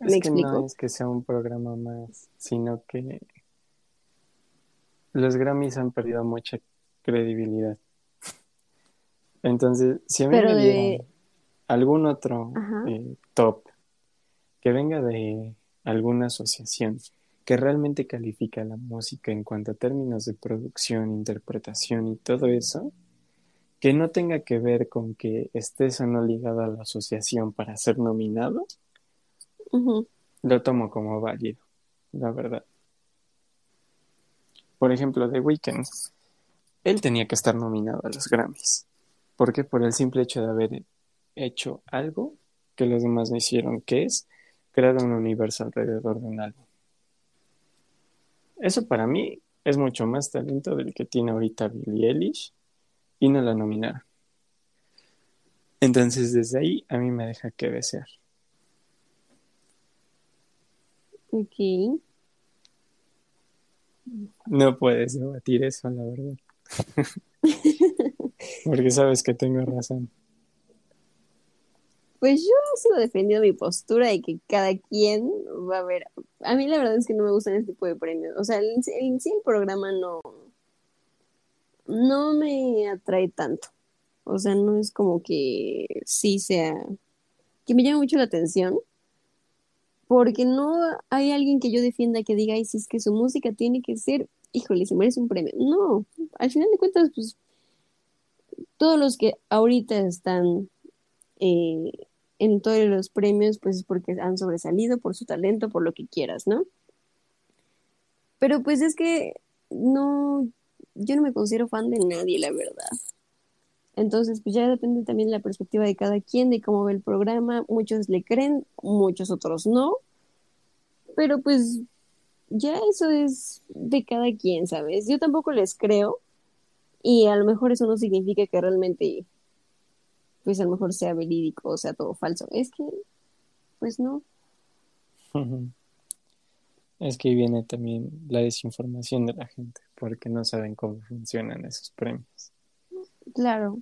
Es ¿Me que explico? no es que sea un programa más, sino que los Grammys han perdido mucha credibilidad. Entonces, si a mí Pero me de- dieran algún otro eh, top que venga de alguna asociación que realmente califica la música en cuanto a términos de producción, interpretación y todo eso, que no tenga que ver con que estés o no ligado a la asociación para ser nominado, lo tomo como válido, la verdad. Por ejemplo, The Weeknd. él tenía que estar nominado a los Grammys. ¿Por qué? Por el simple hecho de haber hecho algo que los demás no hicieron, que es crear un universo alrededor de un álbum. Eso para mí es mucho más talento del que tiene ahorita Billie Eilish y no la nominaron. Entonces desde ahí a mí me deja que desear. Ok. No puedes debatir eso, la verdad. Porque sabes que tengo razón. Pues yo sigo defendiendo mi postura y que cada quien va a ver. A mí la verdad es que no me gustan este tipo de premios. O sea, en sí el programa no, no me atrae tanto. O sea, no es como que sí sea, que me llame mucho la atención. Porque no hay alguien que yo defienda que diga, ay, si es que su música tiene que ser, híjole, se merece un premio. No, al final de cuentas, pues todos los que ahorita están eh, en todos los premios, pues es porque han sobresalido por su talento, por lo que quieras, ¿no? Pero pues es que no, yo no me considero fan de nadie, la verdad. Entonces, pues ya depende también de la perspectiva de cada quien, de cómo ve el programa. Muchos le creen, muchos otros no. Pero pues ya eso es de cada quien, ¿sabes? Yo tampoco les creo. Y a lo mejor eso no significa que realmente pues a lo mejor sea verídico o sea todo falso. Es que, pues no. Es que viene también la desinformación de la gente, porque no saben cómo funcionan esos premios. Claro.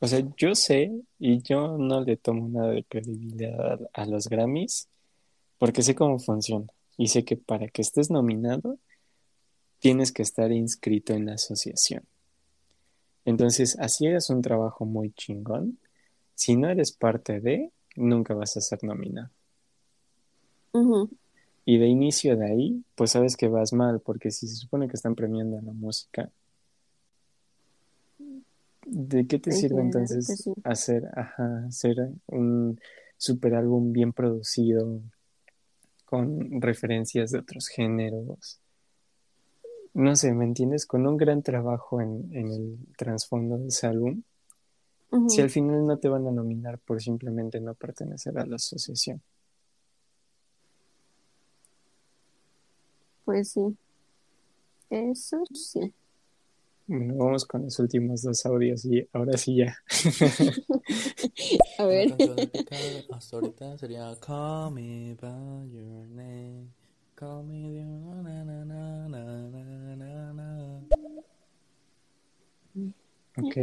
O sea, yo sé y yo no le tomo nada de credibilidad a, a los Grammys, porque sé cómo funciona. Y sé que para que estés nominado, tienes que estar inscrito en la asociación. Entonces, así eres un trabajo muy chingón. Si no eres parte de, nunca vas a ser nominado. Y de inicio de ahí, pues sabes que vas mal, porque si se supone que están premiando la música, ¿de qué te sirve entonces pues hacer, ajá, hacer un super álbum bien producido, con referencias de otros géneros? No sé, ¿me entiendes? Con un gran trabajo en, el trasfondo de ese álbum, si al final no te van a nominar por simplemente no pertenecer a la asociación. Pues sí, eso sí. Bueno, vamos con los últimos dos audios y ahora sí ya. a ver. hasta ahorita sería Call Me By Your Name. Ok.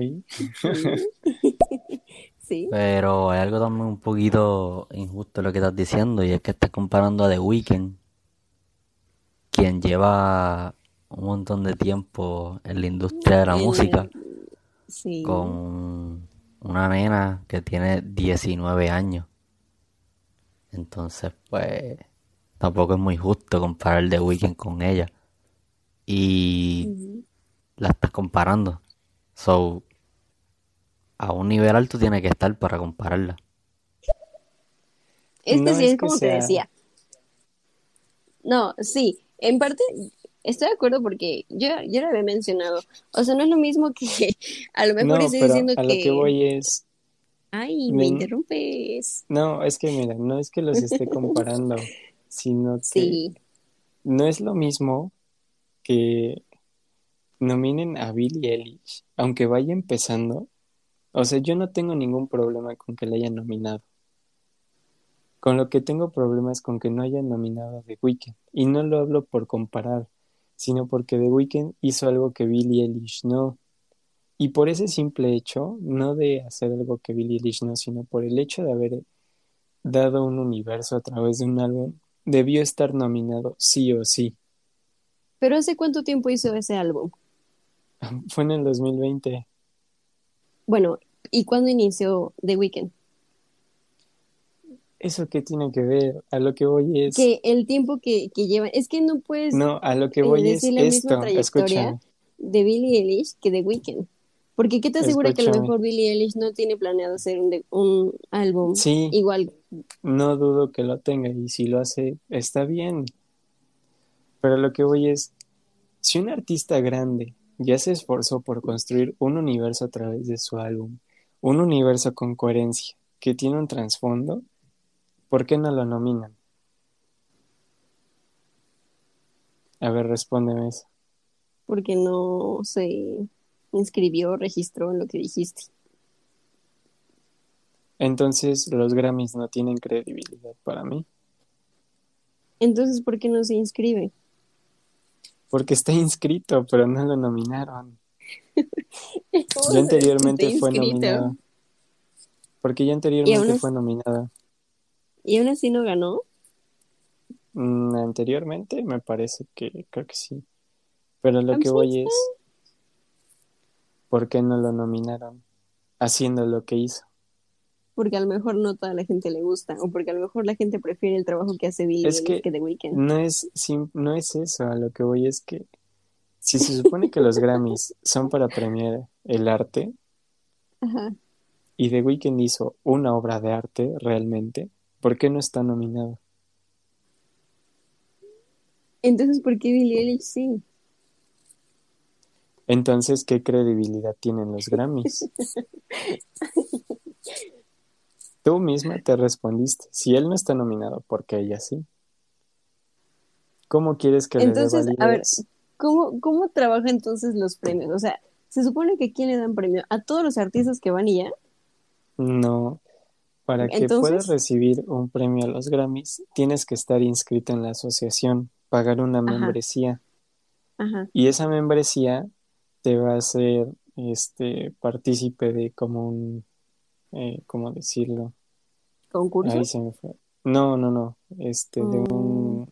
sí. Pero hay algo también un poquito injusto lo que estás diciendo y es que estás comparando a The Weeknd, quien lleva un montón de tiempo en la industria de la música, con una nena que tiene 19 años. Entonces, pues tampoco es muy justo comparar The Weeknd con ella. Y la estás comparando. So, a un nivel alto tiene que estar para compararla. Es que sí, es, como te decía. No, sí, en parte estoy de acuerdo porque yo, yo lo había mencionado. O sea, no es lo mismo que a lo mejor estoy diciendo a que... lo que voy es... Ay, me interrumpes. No, es que mira, no es que los esté comparando sino que no es lo mismo que nominen a Billie Eilish, aunque vaya empezando. O sea, yo no tengo ningún problema con que le hayan nominado. Con lo que tengo problemas con que no hayan nominado a The Weeknd. Y no lo hablo por comparar, sino porque The Weeknd hizo algo que Billie Eilish no. Y por ese simple hecho, no de hacer algo que Billie Eilish no, sino por el hecho de haber dado un universo a través de un álbum, debió estar nominado sí o sí. ¿Pero hace cuánto tiempo hizo ese álbum? Fue en el 2020. Bueno, ¿y cuándo inició The Weeknd? ¿Eso qué tiene que ver? A lo que voy es... Que el tiempo que, que llevan... Es que no puedes... No, a lo que voy es la esto. Escucha. De Billie Eilish que The Weeknd. Porque ¿qué te asegura que a lo mejor Billie Eilish no tiene planeado hacer un, un álbum sí, igual? No dudo que lo tenga y si lo hace está bien. Pero lo que voy es, si un artista grande ya se esforzó por construir un universo a través de su álbum, un universo con coherencia, que tiene un trasfondo, ¿por qué no lo nominan? A ver, respóndeme eso. Porque no se inscribió, registró en lo que dijiste. Entonces, los Grammys no tienen credibilidad para mí. Entonces, ¿por qué no se inscribe? Porque está inscrito, pero no lo nominaron. ¿Cómo Ya sabes que anteriormente fue nominado. Porque ya Y anteriormente fue nominada. Y aún así no ganó. Mm, anteriormente me parece que creo que sí. Pero lo I'm que so voy es, ¿por qué no lo nominaron? Haciendo lo que hizo. Porque a lo mejor no toda la gente le gusta. O porque a lo mejor la gente prefiere el trabajo que hace Billie Es que- que The Weeknd. No es, sim- no es eso, a lo que voy es que si se supone que los Grammys son para premiar el arte Ajá. y The Weeknd hizo una obra de arte realmente, ¿por qué no está nominado? Entonces, ¿por qué Billie Eilish sí? Entonces, ¿qué credibilidad tienen los Grammys? Tú misma te respondiste, si él no está nominado, ¿por qué ella sí? ¿Cómo quieres que Entonces, le a ver? ¿Cómo, ¿Cómo trabajan entonces los premios? O sea, se supone que ¿quién le dan premio? ¿A todos los artistas que van y ya? No, para que Entonces- puedas recibir un premio a los Grammys, tienes que estar inscrito en la asociación, pagar una Ajá. membresía Ajá. y esa membresía te va a hacer este partícipe de como un eh, ¿cómo decirlo? ¿Concurso? Ahí se me fue. No, no, no, este de Mm. un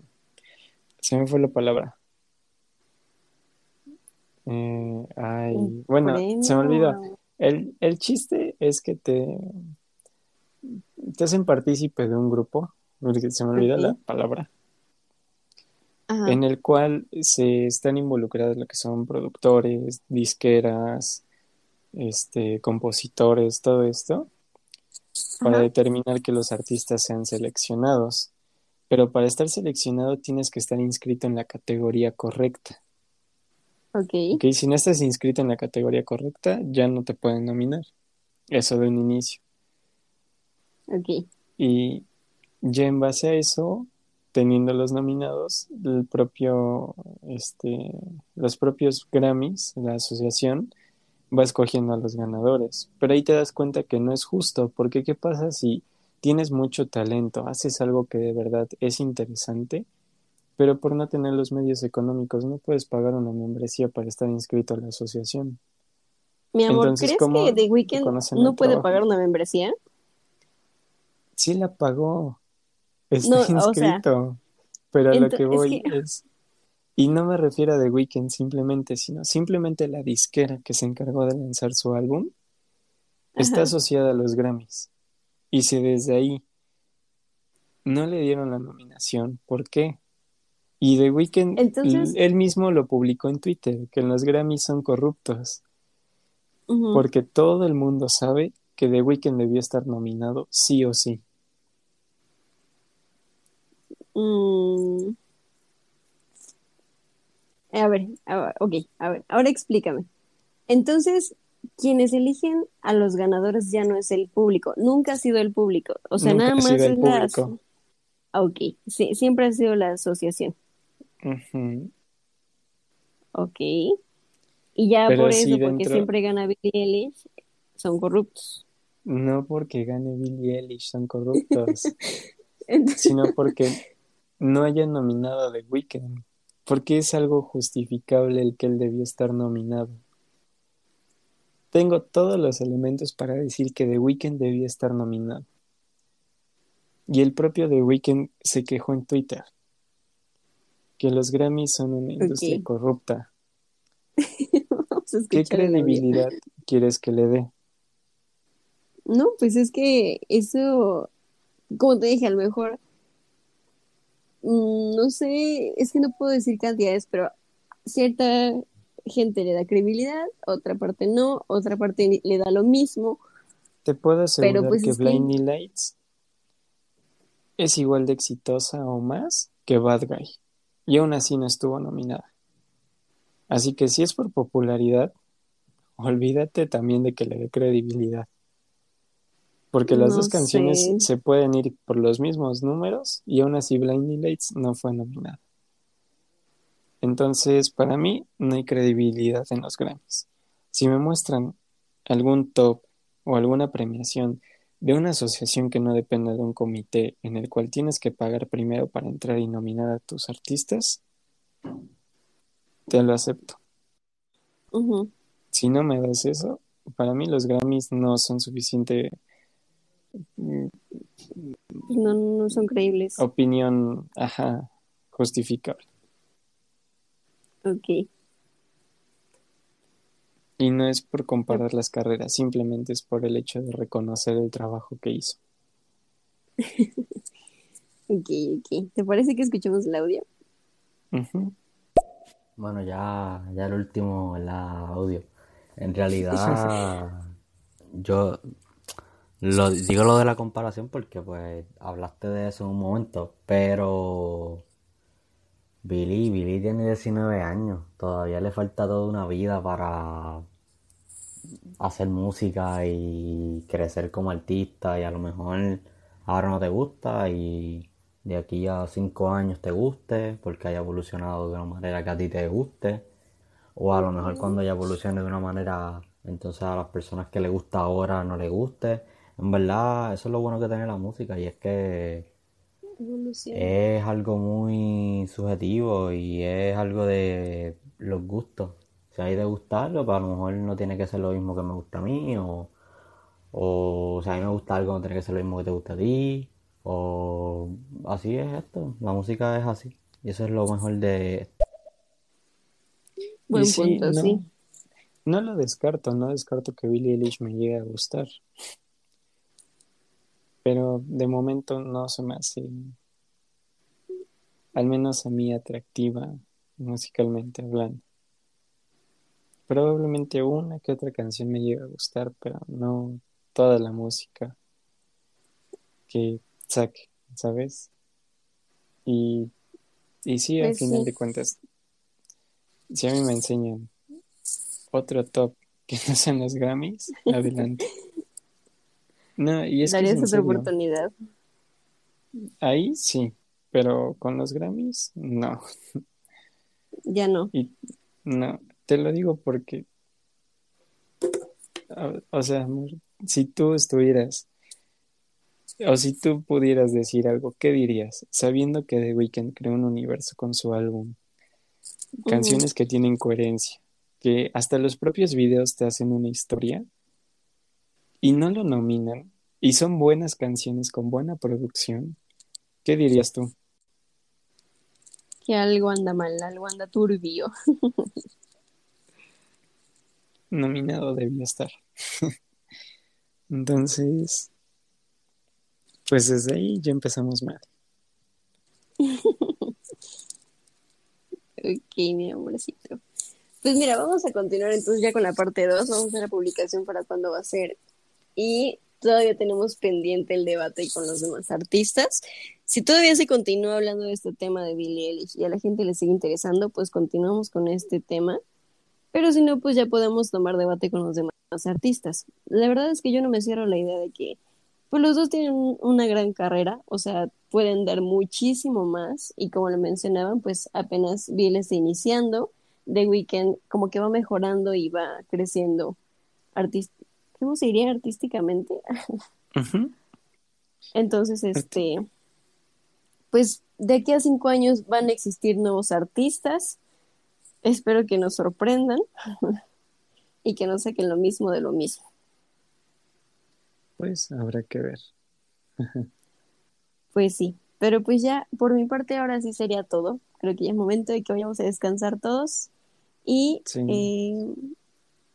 se me fue la palabra. Eh, ay, ¿Un bueno, se me olvidó. El, el chiste es que te, te hacen partícipe de un grupo, porque se me olvidó Ok. la palabra, Ajá. en el cual se están involucrados lo que son productores, disqueras, este, compositores, todo esto, para Ajá. determinar que los artistas sean seleccionados. Pero para estar seleccionado tienes que estar inscrito en la categoría correcta. Ok. ¿ok? Si no estás inscrito en la categoría correcta, ya no te pueden nominar. Eso de un inicio. Ok. Y ya en base a eso, teniendo los nominados, el propio, este, los propios Grammys, la asociación, va escogiendo a los ganadores. Pero ahí te das cuenta que no es justo, porque ¿qué pasa si tienes mucho talento, haces algo que de verdad es interesante, pero por no tener los medios económicos no puedes pagar una membresía para estar inscrito a la asociación? Mi amor, Entonces, ¿crees ¿cómo que The Weeknd no puede trabajo? pagar una membresía? Sí la pagó. Está No, o sea, inscrito. pero a lo que es voy que- es. Y no me refiero a The Weeknd simplemente, sino simplemente la disquera que se encargó de lanzar su álbum está Ajá. asociada a los Grammys. Y si desde ahí no le dieron la nominación, ¿por qué? Y The Weeknd, Entonces- él mismo lo publicó en Twitter, que los Grammys son corruptos, porque todo el mundo sabe que The Weeknd debió estar nominado sí o sí. Mm. A ver, a ver, ok, a ver, ahora explícame. Entonces, quienes eligen a los ganadores ya no es el público, nunca ha sido el público, o sea, Nunca nada más es la... Ah, Ok, sí, siempre ha sido la asociación, Ujú. ok. Y ya Pero por sí eso, porque siempre gana Billie Eilish, son corruptos. No porque gane Billie Eilish son corruptos, Entonces, sino porque no hayan nominado a The Weeknd. Porque es algo justificable el que él debió estar nominado. Tengo todos los elementos para decir que The Weeknd debía estar nominado. Y el propio The Weeknd se quejó en Twitter que los Grammys son una industria corrupta. ¿Qué credibilidad quieres que le dé? No, pues es que eso, como te dije, a lo mejor, no sé, es que no puedo decir cantidades, pero cierta gente le da credibilidad, otra parte no, otra parte le da lo mismo. Te puedo asegurar pues que es que- Blinding Lights es igual de exitosa o más que Bad Guy. Y aún así no estuvo nominada. Así que si es por popularidad, olvídate también de que le dé credibilidad. Porque las No dos canciones sé. se pueden ir por los mismos números y aún así Blinding Lights no fue nominada. Entonces, para mí, no hay credibilidad en los Grammys. Si me muestran algún top o alguna premiación de una asociación que no dependa de un comité en el cual tienes que pagar primero para entrar y nominar a tus artistas, te lo acepto. Si no me das eso, para mí los Grammys no son suficiente No, no son creíbles. opinión, ajá, justificable. Ok. Y no es por comparar las carreras, simplemente es por el hecho de reconocer el trabajo que hizo. Ok, ok. ¿Te parece que escuchemos el audio? Bueno, ya, ya el último, el audio. En realidad, yo lo, digo lo de la comparación porque pues hablaste de eso en un momento, pero Billy, Billy tiene 19 años, todavía le falta toda una vida para hacer música y crecer como artista y a lo mejor ahora no te gusta y de aquí a 5 años te guste porque haya evolucionado de una manera que a ti te guste o a lo mejor cuando haya evolucione de una manera entonces a las personas que le gusta ahora no le guste. En verdad, eso es lo bueno que tiene la música y es que Evolución. es algo muy subjetivo y es algo de los gustos. Si hay de gustarlo, pues a lo mejor no tiene que ser lo mismo que me gusta a mí, o, o si a mí me gusta algo, no tiene que ser lo mismo que te gusta a ti, o así es esto. La música es así. Y eso es lo mejor de Buen sí, punto, no, sí. no lo descarto, no descarto que Billie Eilish me llegue a gustar. Pero de momento no se me hace, al menos a mí, atractiva musicalmente hablando. Probablemente una que otra canción me llegue a gustar, pero no toda la música que saque, ¿sabes? Y, y sí, al Pues final sí. de cuentas, si a mí me enseñan otro top que no sean los Grammys, adelante. No, y es que es Darías otra oportunidad. Ahí sí, pero con los Grammys, no. Ya no. Y no, te lo digo porque, o, o sea, amor, si tú estuvieras, o si tú pudieras decir algo, ¿qué dirías? Sabiendo que The Weeknd creó un universo con su álbum, canciones que tienen coherencia, que hasta los propios videos te hacen una historia y no lo nominan, y son buenas canciones con buena producción, ¿qué dirías tú? Que algo anda mal, algo anda turbio. nominado debía estar. Entonces, pues desde ahí ya empezamos mal. Ok, mi amorcito. Pues mira, vamos a continuar entonces ya con la parte 2. Vamos a hacer la publicación para cuándo va a ser. Y todavía tenemos pendiente el debate con los demás artistas. Si todavía se continúa hablando de este tema de Billie Eilish y a la gente le sigue interesando, pues continuamos con este tema. Pero si no, pues ya podemos tomar debate con los demás artistas. La verdad es que yo no me cierro la idea de que pues los dos tienen una gran carrera, o sea, pueden dar muchísimo más y como lo mencionaban, pues apenas Bill está iniciando, The Weeknd como que va mejorando y va creciendo ¿cómo se diría artísticamente? Entonces, este, pues de aquí a cinco años van a existir nuevos artistas. Espero que nos sorprendan y que no saquen lo mismo de lo mismo. Pues habrá que ver. Pues sí, pero pues ya por mi parte ahora sí sería todo. Creo que ya es momento de que vayamos a descansar todos y Sí. eh,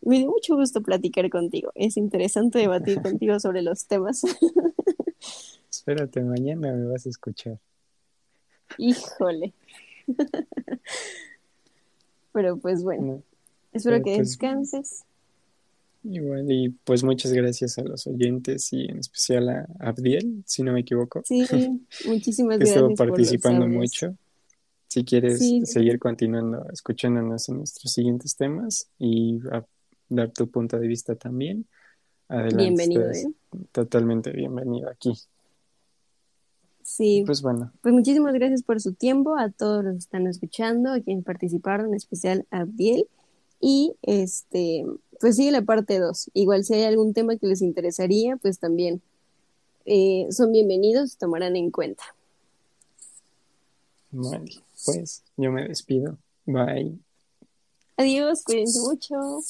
me dio mucho gusto platicar contigo. Es interesante debatir contigo sobre los temas. Espérate, mañana me vas a escuchar. Híjole. Pero pues bueno, No, espero pero que pues- descanses. igual, y pues muchas gracias a los oyentes y en especial a Abdiel, si no me equivoco, Sí, muchísimas que estuvo gracias por los participando audios. mucho. si quieres sí. seguir continuando escuchándonos en nuestros siguientes temas y a- dar tu punto de vista también, adelante. Bienvenido, ¿eh? Totalmente bienvenido aquí. Sí, Pues bueno, Pues muchísimas gracias por su tiempo, a todos los que están escuchando, a quienes participaron, en especial a Abdiel. Y este, pues sigue la parte 2. Igual si hay algún tema que les interesaría, pues también eh, son bienvenidos, tomarán en cuenta. vale, pues yo me despido. Bye. Adiós, cuídense mucho.